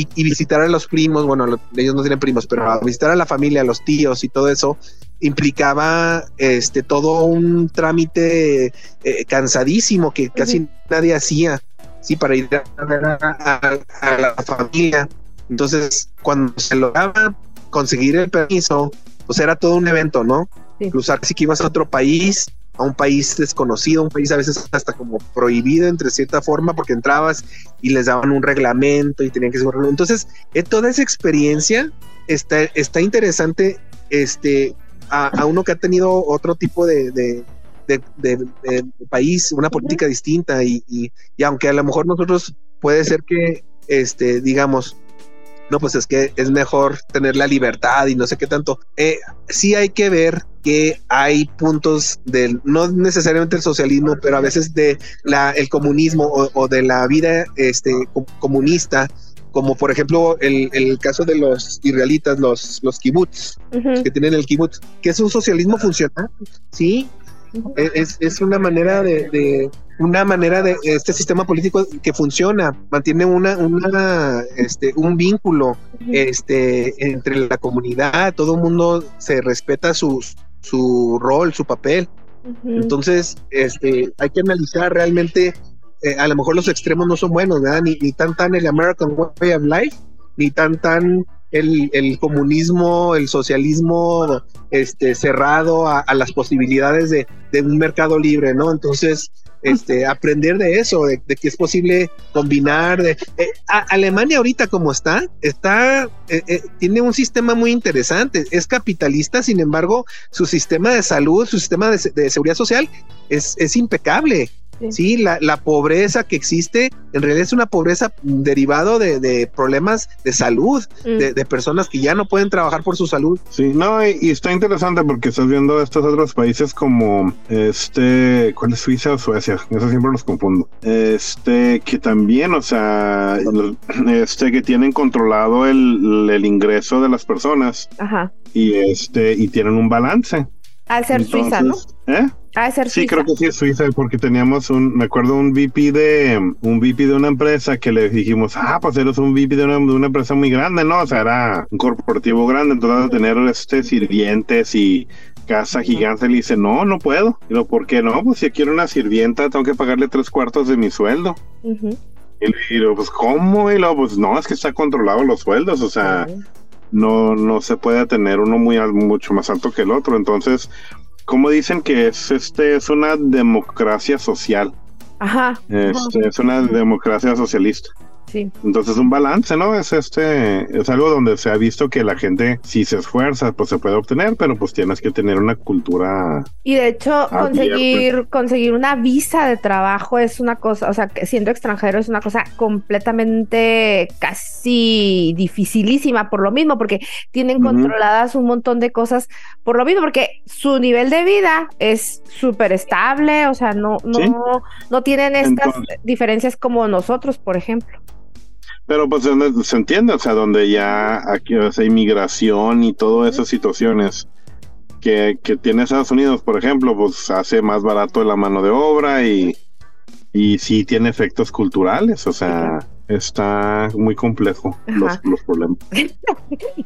y, y visitar a los primos, bueno, lo- ellos no tienen primos, pero visitar a la familia, a los tíos y todo eso, implicaba este todo un trámite eh, cansadísimo que casi nadie hacía, sí, para ir a ver a, a- a la familia. Entonces, cuando se lograba conseguir el permiso, pues era todo un evento, ¿no? Sí. Cruzar si que ibas a otro país, a un país desconocido, un país a veces hasta como prohibido entre cierta forma, porque entrabas y les daban un reglamento y tenían que seguir. Entonces, eh, toda esa experiencia está, está interesante este, a, a uno que ha tenido otro tipo de, de, de- de- de país, una política distinta, y, y- y aunque a lo mejor nosotros puede ser que, este, digamos, no, pues es que es mejor tener la libertad y no sé qué tanto. Eh, sí hay que ver que hay puntos del, no necesariamente el socialismo, pero a veces de la, el comunismo o, o de la vida este, co- comunista, como por ejemplo el, el caso de los israelitas, los, los kibbutz, que tienen el kibbutz, que es un socialismo funcional, ¿sí? E- Es, es una manera de, de- una manera de este sistema político que funciona, mantiene una, una este, un vínculo este, entre la comunidad, todo el mundo se respeta su, su rol, su papel. Entonces, este, hay que analizar realmente, eh, a lo mejor los extremos no son buenos, ¿verdad? Ni, ni tan tan el American Way of Life, ni tan tan el, el comunismo, el socialismo este, cerrado a, a las posibilidades de, de un mercado libre, ¿no? Entonces, este, aprender de eso, de, de que es posible combinar. De, eh, a- Alemania ahorita como está, está, eh, eh, tiene un sistema muy interesante, es capitalista, sin embargo, su sistema de salud, su sistema de, de seguridad social es, es impecable. Sí. Sí, la, la pobreza que existe en realidad es una pobreza derivado de, de problemas de salud, Mm. de, de personas que ya no pueden trabajar por su salud. Sí, no, y, y está interesante porque estás viendo estos otros países como este, ¿cuál es Suiza o Suecia? Eso siempre los confundo. Este, que también, o sea, este, que tienen controlado el, el ingreso de las personas Ajá. y este, y tienen un balance. Al ser Suiza, ¿no? ¿Eh? Al ser Sí, Suiza. creo que sí es Suiza, porque teníamos un, me acuerdo un VP de, un VP de una empresa que le dijimos, ah, pues eres un VP de una, de una empresa muy grande, ¿no? O sea, era un corporativo grande, entonces tener este sirvientes y casa gigante, le dice, no, no puedo. Y lo, ¿por qué no? Pues si quiero una sirvienta, tengo que pagarle tres cuartos de mi sueldo. Y le digo, pues, ¿cómo? Y luego, pues, no, es que está controlado los sueldos, o sea, no, no se puede tener uno muy al- mucho más alto que el otro. Entonces, como dicen que es este es una democracia social, Ajá. este, es una democracia socialista. Sí. Entonces un balance, ¿no? Es este, es algo donde se ha visto que la gente si se esfuerza, pues se puede obtener, pero pues tienes que tener una cultura. Y de hecho, conseguir, conseguir una visa de trabajo es una cosa, o sea, que siendo extranjero es una cosa completamente casi dificilísima por lo mismo, porque tienen controladas un montón de cosas por lo mismo, porque su nivel de vida es súper estable, o sea, no, no, Sí. no tienen estas Entonces- diferencias como nosotros, por ejemplo. Pero pues donde se entiende, o sea, donde ya aquí o sea, inmigración y todas esas situaciones que, que tiene Estados Unidos, por ejemplo, pues hace más barato la mano de obra y, y sí tiene efectos culturales, o sea, está muy complejo los, los problemas. (laughs)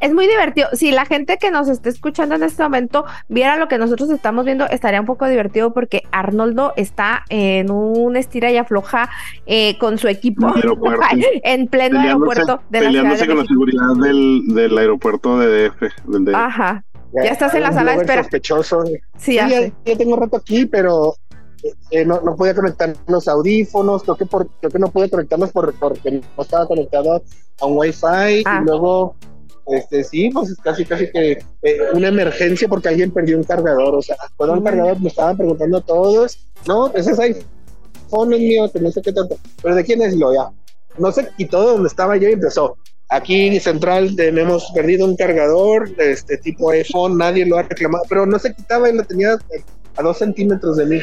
Es muy divertido. Si la gente que nos esté escuchando en este momento viera lo que nosotros estamos viendo, estaría un poco divertido porque Arnoldo está en un estira y afloja eh, con su equipo (laughs) En pleno Peleándose, aeropuerto de la Ciudad peleándose de con la seguridad del, del aeropuerto de DF. Del DF. Ajá. Ya estás en la sala de espera. Sospechoso. Sí, Sí, ya ya tengo rato aquí, pero eh, no, no podía conectar los audífonos, creo que, por, creo que no pude conectarlos por, porque no estaba conectado a un Wi-Fi Ah. y luego, este, sí, pues casi, casi que eh, una emergencia porque alguien perdió un cargador, o sea, fueron un Mm. cargador, me estaban preguntando todos, no, ese es iPhone es mío, que no sé qué tanto, pero ¿de quién es? Lo ya, no se quitó de donde estaba yo y empezó. Aquí central tenemos perdido un cargador de este tipo iPhone, nadie lo ha reclamado, pero no se quitaba y lo tenía a dos centímetros de mí.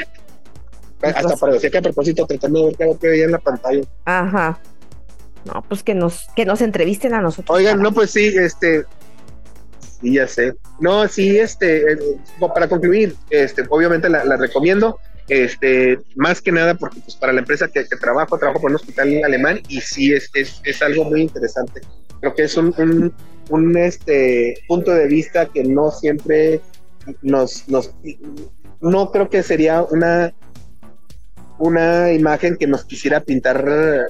Hasta pues- parecía que a propósito tratando de ver qué lo que veía en la pantalla. Ajá. No, pues que nos, que nos entrevisten a nosotros. Oigan, para- no, pues sí, este. Sí, ya sé. No, sí, este, eh, para concluir, este, obviamente la, la recomiendo. Este, más que nada porque pues para la empresa que, que trabajo, trabajo por un hospital alemán y sí es, es, es algo muy interesante. Creo que es un, un, un, este punto de vista que no siempre nos, nos no creo que sería una una imagen que nos quisiera pintar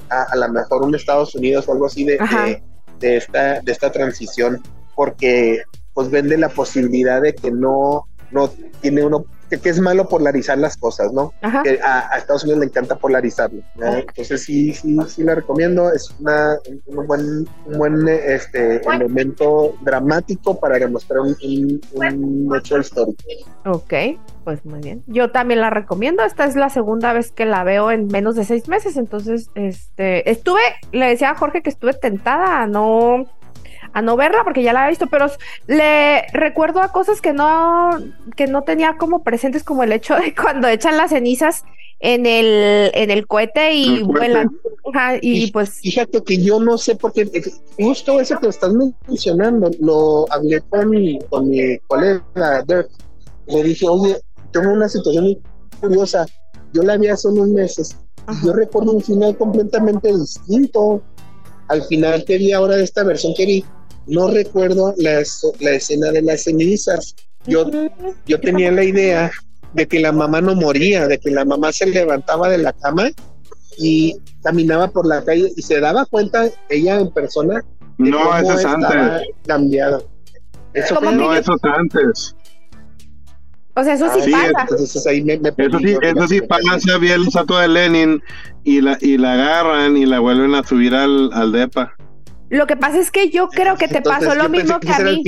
a, a lo mejor un Estados Unidos o algo así de, de, de esta de esta transición porque pues vende la posibilidad de que no no tiene uno que, es malo polarizar las cosas no Ajá. que a, a Estados Unidos le encanta polarizarlo ¿no? entonces sí sí sí la recomiendo es una un buen un buen este elemento dramático para demostrar un, un, un hecho histórico Ok, pues muy bien. Yo también la recomiendo. Esta es la segunda vez que la veo en menos de seis meses. Entonces, este, estuve, le decía a Jorge que estuve tentada a no, a no verla porque ya la había visto, pero le recuerdo a cosas que no, que no tenía como presentes, como el hecho de (laughs) cuando echan las cenizas en el, en el cohete y El cohete. vuelan. Ajá, y pues, Fíjate que yo no sé por qué, eh, justo eso que estás mencionando, lo hablé con mi, con mi colega Dirk. Le dije, oye, tengo una situación muy curiosa. Yo la vi hace unos meses y Ajá. yo recuerdo un final completamente distinto al final que vi ahora de esta versión que vi. No recuerdo la, la escena de las cenizas. Yo, yo tenía la idea de que la mamá no moría, de que la mamá se levantaba de la cama y caminaba por la calle y se daba cuenta ella en persona de No, cómo eso es antes. cambiado. Eso ¿Cómo fue- No, eso es antes. O sea, eso sí, sí, pasa. Entonces ahí me, me Eso sí, eso sí pasa, vi el estatua de Lenin y la, y la agarran y la vuelven a subir al, al DEPA. Lo que pasa es que yo creo que te Entonces, pasó lo pensé mismo que ese a mí.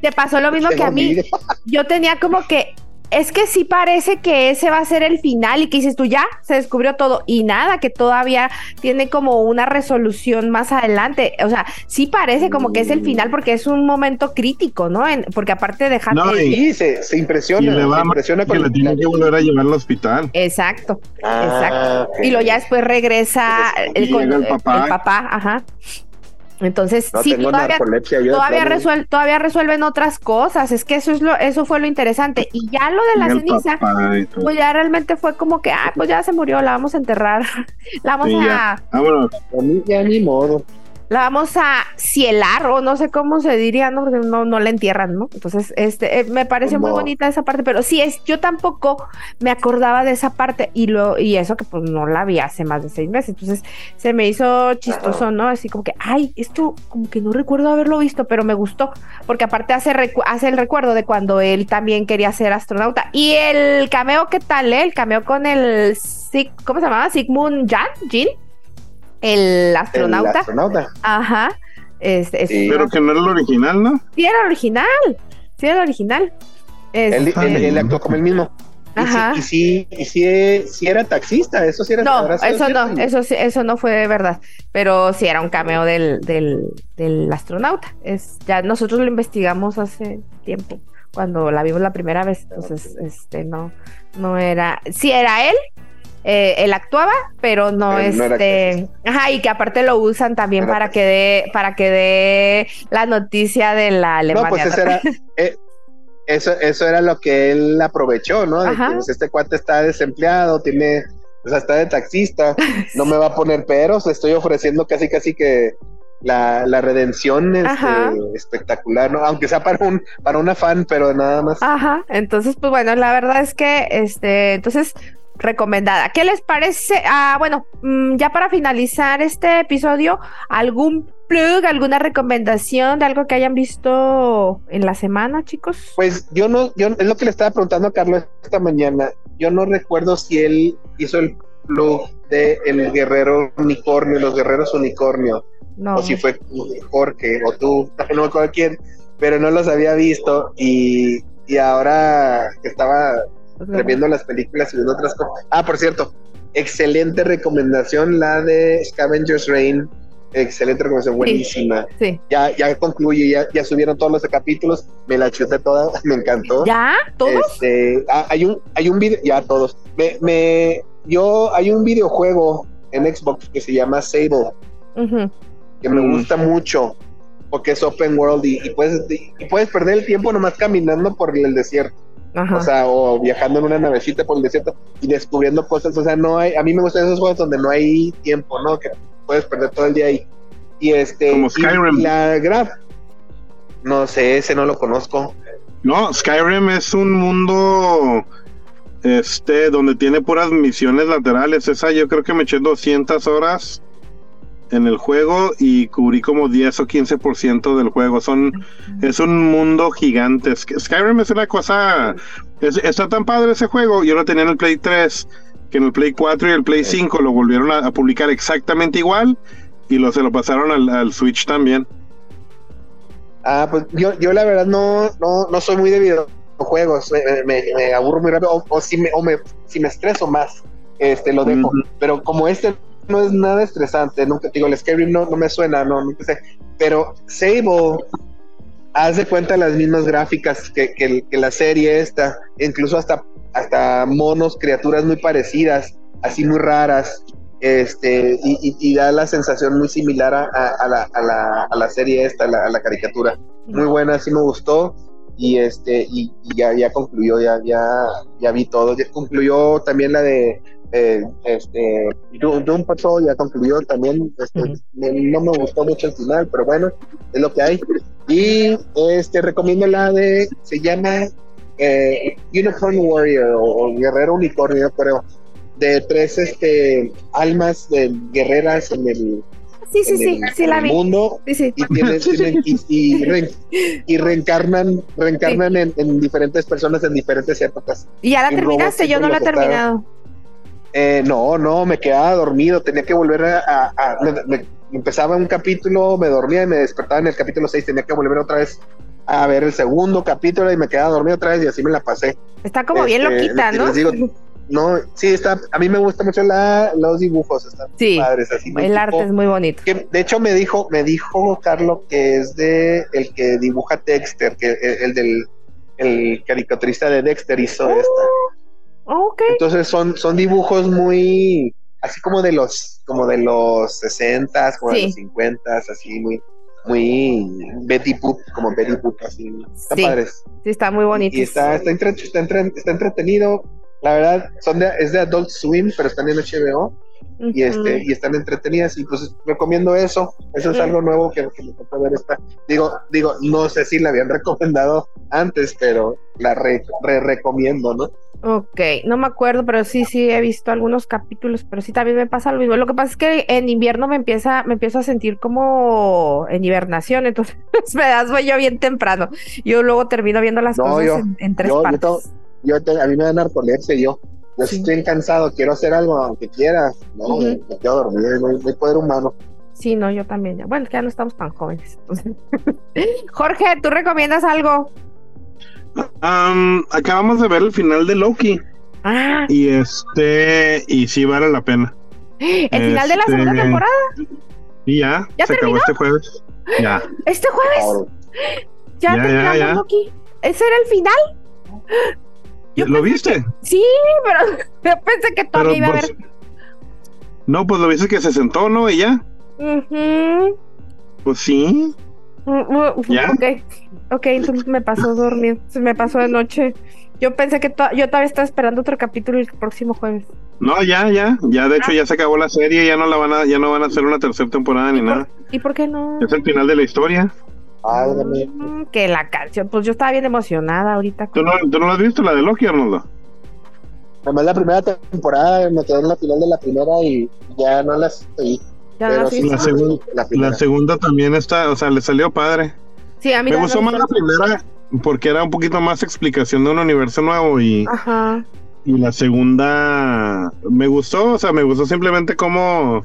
Te pasó lo mismo que a mí. Yo tenía como que es que sí parece que ese va a ser el final y que dices tú ya se descubrió todo y nada que todavía tiene como una resolución más adelante o sea sí parece como que es el final porque es un momento crítico no En- porque aparte de No, y- Sí, se, se Y impresiona. le va se mal impresiona que la tienen que volver a llevar al hospital. exacto Ah, exacto. y luego ya después regresa Y el, con- el el papá. papá ajá entonces No sí todavía todavía, resuel- todavía resuelven otras cosas es que eso es lo eso fue lo interesante y ya lo de la ceniza pues ya realmente fue como que, ah, pues ya se murió, la vamos a enterrar, (laughs) la vamos Sí, a, ya. Vámonos. A mí ya ni modo. La vamos a cielar o no sé cómo se diría, ¿no? Porque no, no la entierran, ¿no? Entonces, este, eh, me pareció muy bonita esa parte, pero sí es, yo tampoco me acordaba de esa parte y lo, y eso que pues no la vi hace más de seis meses, entonces se me hizo chistoso, ¿no? Así como que, ay, esto como que no recuerdo haberlo visto, pero me gustó, porque aparte hace, recu- hace el recuerdo de cuando él también quería ser astronauta. Y el cameo, ¿qué tal, eh? El cameo con el, ¿cómo se llamaba? Sigmund Jan, Jin. El El astronauta. astronauta. Ajá. Este, es- Sí. Pero que no era el original, ¿no? Sí, era el original. Sí, era el original. Él, Este, él- él actuó como el mismo. Y Ajá. sí, y sí, y sí, sí era taxista, eso sí era No, eso no, eso sí, eso no fue verdad. Pero sí era un cameo del, del, del astronauta. Es, ya nosotros lo investigamos hace tiempo, cuando la vimos la primera vez. Entonces, este, no, no era. Sí era él, eh, él actuaba, pero no era este. Ajá, y que aparte lo usan también Era para que dé, para que dé la noticia de la Alemania. No, pues eso era, (laughs) eh, eso, eso era lo que él aprovechó, ¿no? De que, pues, este cuate está desempleado, tiene, o sea, está de taxista, no me va a poner peros, le estoy ofreciendo casi casi que la, la redención este, espectacular, ¿no? Aunque sea para un, para una fan, pero nada más. Ajá, entonces, pues bueno, la verdad es que, este, entonces, recomendada. ¿Qué les parece? Ah, bueno, mm, ya para finalizar este episodio, ¿algún plug, alguna recomendación de algo que hayan visto en la semana, chicos? Pues yo no, yo es lo que le estaba preguntando a Carlos esta mañana. Yo no recuerdo si él hizo el plug de el guerrero unicornio, los guerreros unicornio. No. o si fue Jorge o tú, (laughs) no me acuerdo quién, pero no los había visto y, y ahora que estaba viendo las películas y viendo otras cosas. Ah, por cierto, excelente recomendación la de Scavengers Reign, excelente recomendación, buenísima. Sí. Ya, ya concluye, ya, ya subieron todos los capítulos, me la chuté toda, (laughs) me encantó. ¿Ya? ¿Todos? Este, ah, hay un, hay un video, ya todos. Me, me, yo, hay un videojuego en Xbox que se llama Sable que me Mm. gusta mucho porque es open world y, y puedes y puedes perder el tiempo nomás caminando por el desierto, Ajá. o sea, o viajando en una navecita por el desierto y descubriendo cosas, o sea, no hay, a mí me gustan esos juegos donde no hay tiempo, ¿no? Que puedes perder todo el día ahí. Y este Como Skyrim. y la graf no sé, ese no lo conozco. No, Skyrim es un mundo este donde tiene puras misiones laterales. Esa yo creo que me eché 200 horas en el juego y cubrí como 10 o 15% del juego. Son es un mundo gigante. Sk- Skyrim es una cosa es- está tan padre ese juego. Yo lo tenía en el Play 3, que en el Play 4 y el Play 5 lo volvieron a, a publicar exactamente igual y lo se lo pasaron al, al Switch también. Ah, pues yo, yo la verdad no, no, no soy muy de videojuegos, me, me- me aburro muy rápido, o, o si me, o me, si me estreso más, este lo dejo. Pero como este no es nada estresante, nunca digo, el Skyrim no, no me suena, no, nunca sé. Pero Sable, haz de cuenta las mismas gráficas que, que, la serie esta, incluso hasta, hasta monos, criaturas muy parecidas, así muy raras. Este, y, da la sensación muy similar a, a- la, a, la, a la serie esta, a la, caricatura muy buena, sí me gustó. Y este, y ya, ya concluyó, ya, ya, ya vi todo. Ya concluyó también la de eh, este Doom, Patrol, ya concluyó también. Este, no me gustó mucho el final, pero bueno, es lo que hay. Y este recomiendo la de, se llama eh, Unicorn Warrior o, o Guerrero Unicornio, creo. De tres este almas de guerreras en el, Sí, sí, en sí, el- sí en la el vi. mundo Sí, sí. y tienen, (laughs) tienen- y, y re- y reencarnan reencarnan en, en diferentes personas en diferentes épocas. ¿Y ya la y terminaste? Yo no la he terminado. Eh, no, no, me quedaba dormido, tenía que volver a... a- a- me- me- empezaba un capítulo, me dormía y me despertaba en el capítulo 6, tenía que volver otra vez a ver el segundo capítulo y me quedaba dormido otra vez y así me la pasé. Está como bien Este, loquita, les ¿no? digo, No, sí, está, a mí me gusta mucho la, los dibujos, están Sí, padres así. El tipo- arte es muy bonito. que de hecho me dijo, me dijo Carlos que es de el que dibuja Dexter, que el, el del el caricaturista de Dexter hizo esta. Ok. Entonces son, son dibujos muy así como de los, como de los 60 como de los 50 así muy, muy Betty Boop, como Betty Boop, así. Están Sí, padres. Sí, está muy bonito. Y está, está, entre- está, entre- está entretenido. La verdad, son de, es de Adult Swim, pero están en HBO y este y están entretenidas y pues recomiendo eso eso es algo nuevo que, que me tocó ver esta digo digo no sé si la habían (laughs) recomendado antes pero la re, re- recomiendo no Ok, no me acuerdo, pero sí, sí he visto algunos capítulos, pero sí también me pasa lo mismo. Lo que pasa es que en invierno me empieza, me empiezo a sentir como en hibernación, (laughs) entonces me das sueño bien temprano. Yo luego termino viendo las No, cosas yo- en, en tres yo- yo partes. yo a mí me da narcolepsia yo Yo Sí. estoy cansado, quiero hacer algo, aunque quiera. No, Ujú. me quedo dormido, no hay, poder humano. Sí, no, yo también. ya. Bueno, es que ya no estamos tan jóvenes. entonces. (laughs) Jorge, ¿tú recomiendas algo? Am, acabamos de ver el final de Loki Ah, y este y sí vale la pena. el final de la segunda Este, temporada. Y ya, ¿Ya se acabó este jueves. Ya. Este jueves. Ya, Ya, terminamos ya, ya. Loki. ¿Ese era el final? Yo ¿Lo viste? Sí, pero (laughs) yo pensé que todavía iba a haber. No, pues lo viste que se sentó, ¿no? Y ya. Pues sí. Mm, mm, ¿Ya? Ok, ok, entonces me pasó dormir, se me pasó de noche. Yo pensé que to- yo todavía estaba esperando otro capítulo el próximo jueves. No, ya, ya. Ya de hecho ya se acabó la serie, ya no la van a, ya no van a hacer una tercera temporada ni ¿Y por, nada. ¿Y por qué no? Es el final de la historia. Válgame. Mm, que la canción, pues yo estaba bien emocionada ahorita. ¿Tú no, ¿Tú no lo has visto la de Loki, Arnoldo? Además, la primera temporada me quedé en la final de la primera y ya no las seguí. ¿Ya no la sí? La segunda- la. La también está, o sea, le salió padre. Sí, a mí Me la- gustó más la primera porque era un poquito más explicación de un universo nuevo y, Ajá. y la segunda me gustó, o sea, me gustó simplemente cómo,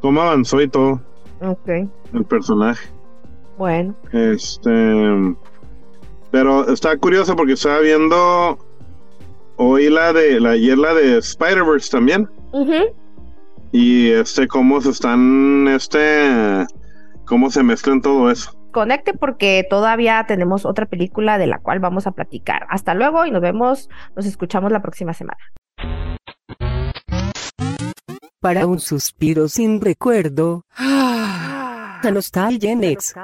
cómo avanzó y todo Ok, el personaje. Bueno. Este, pero está curioso porque estaba viendo hoy la de la ayer la de Spider-Verse también Ujú. y este cómo se están este cómo se mezclan todo eso. Conecte porque todavía tenemos otra película de la cual vamos a platicar. Hasta luego y nos vemos, nos escuchamos la próxima semana. Para un suspiro sin recuerdo. La nostalgia en.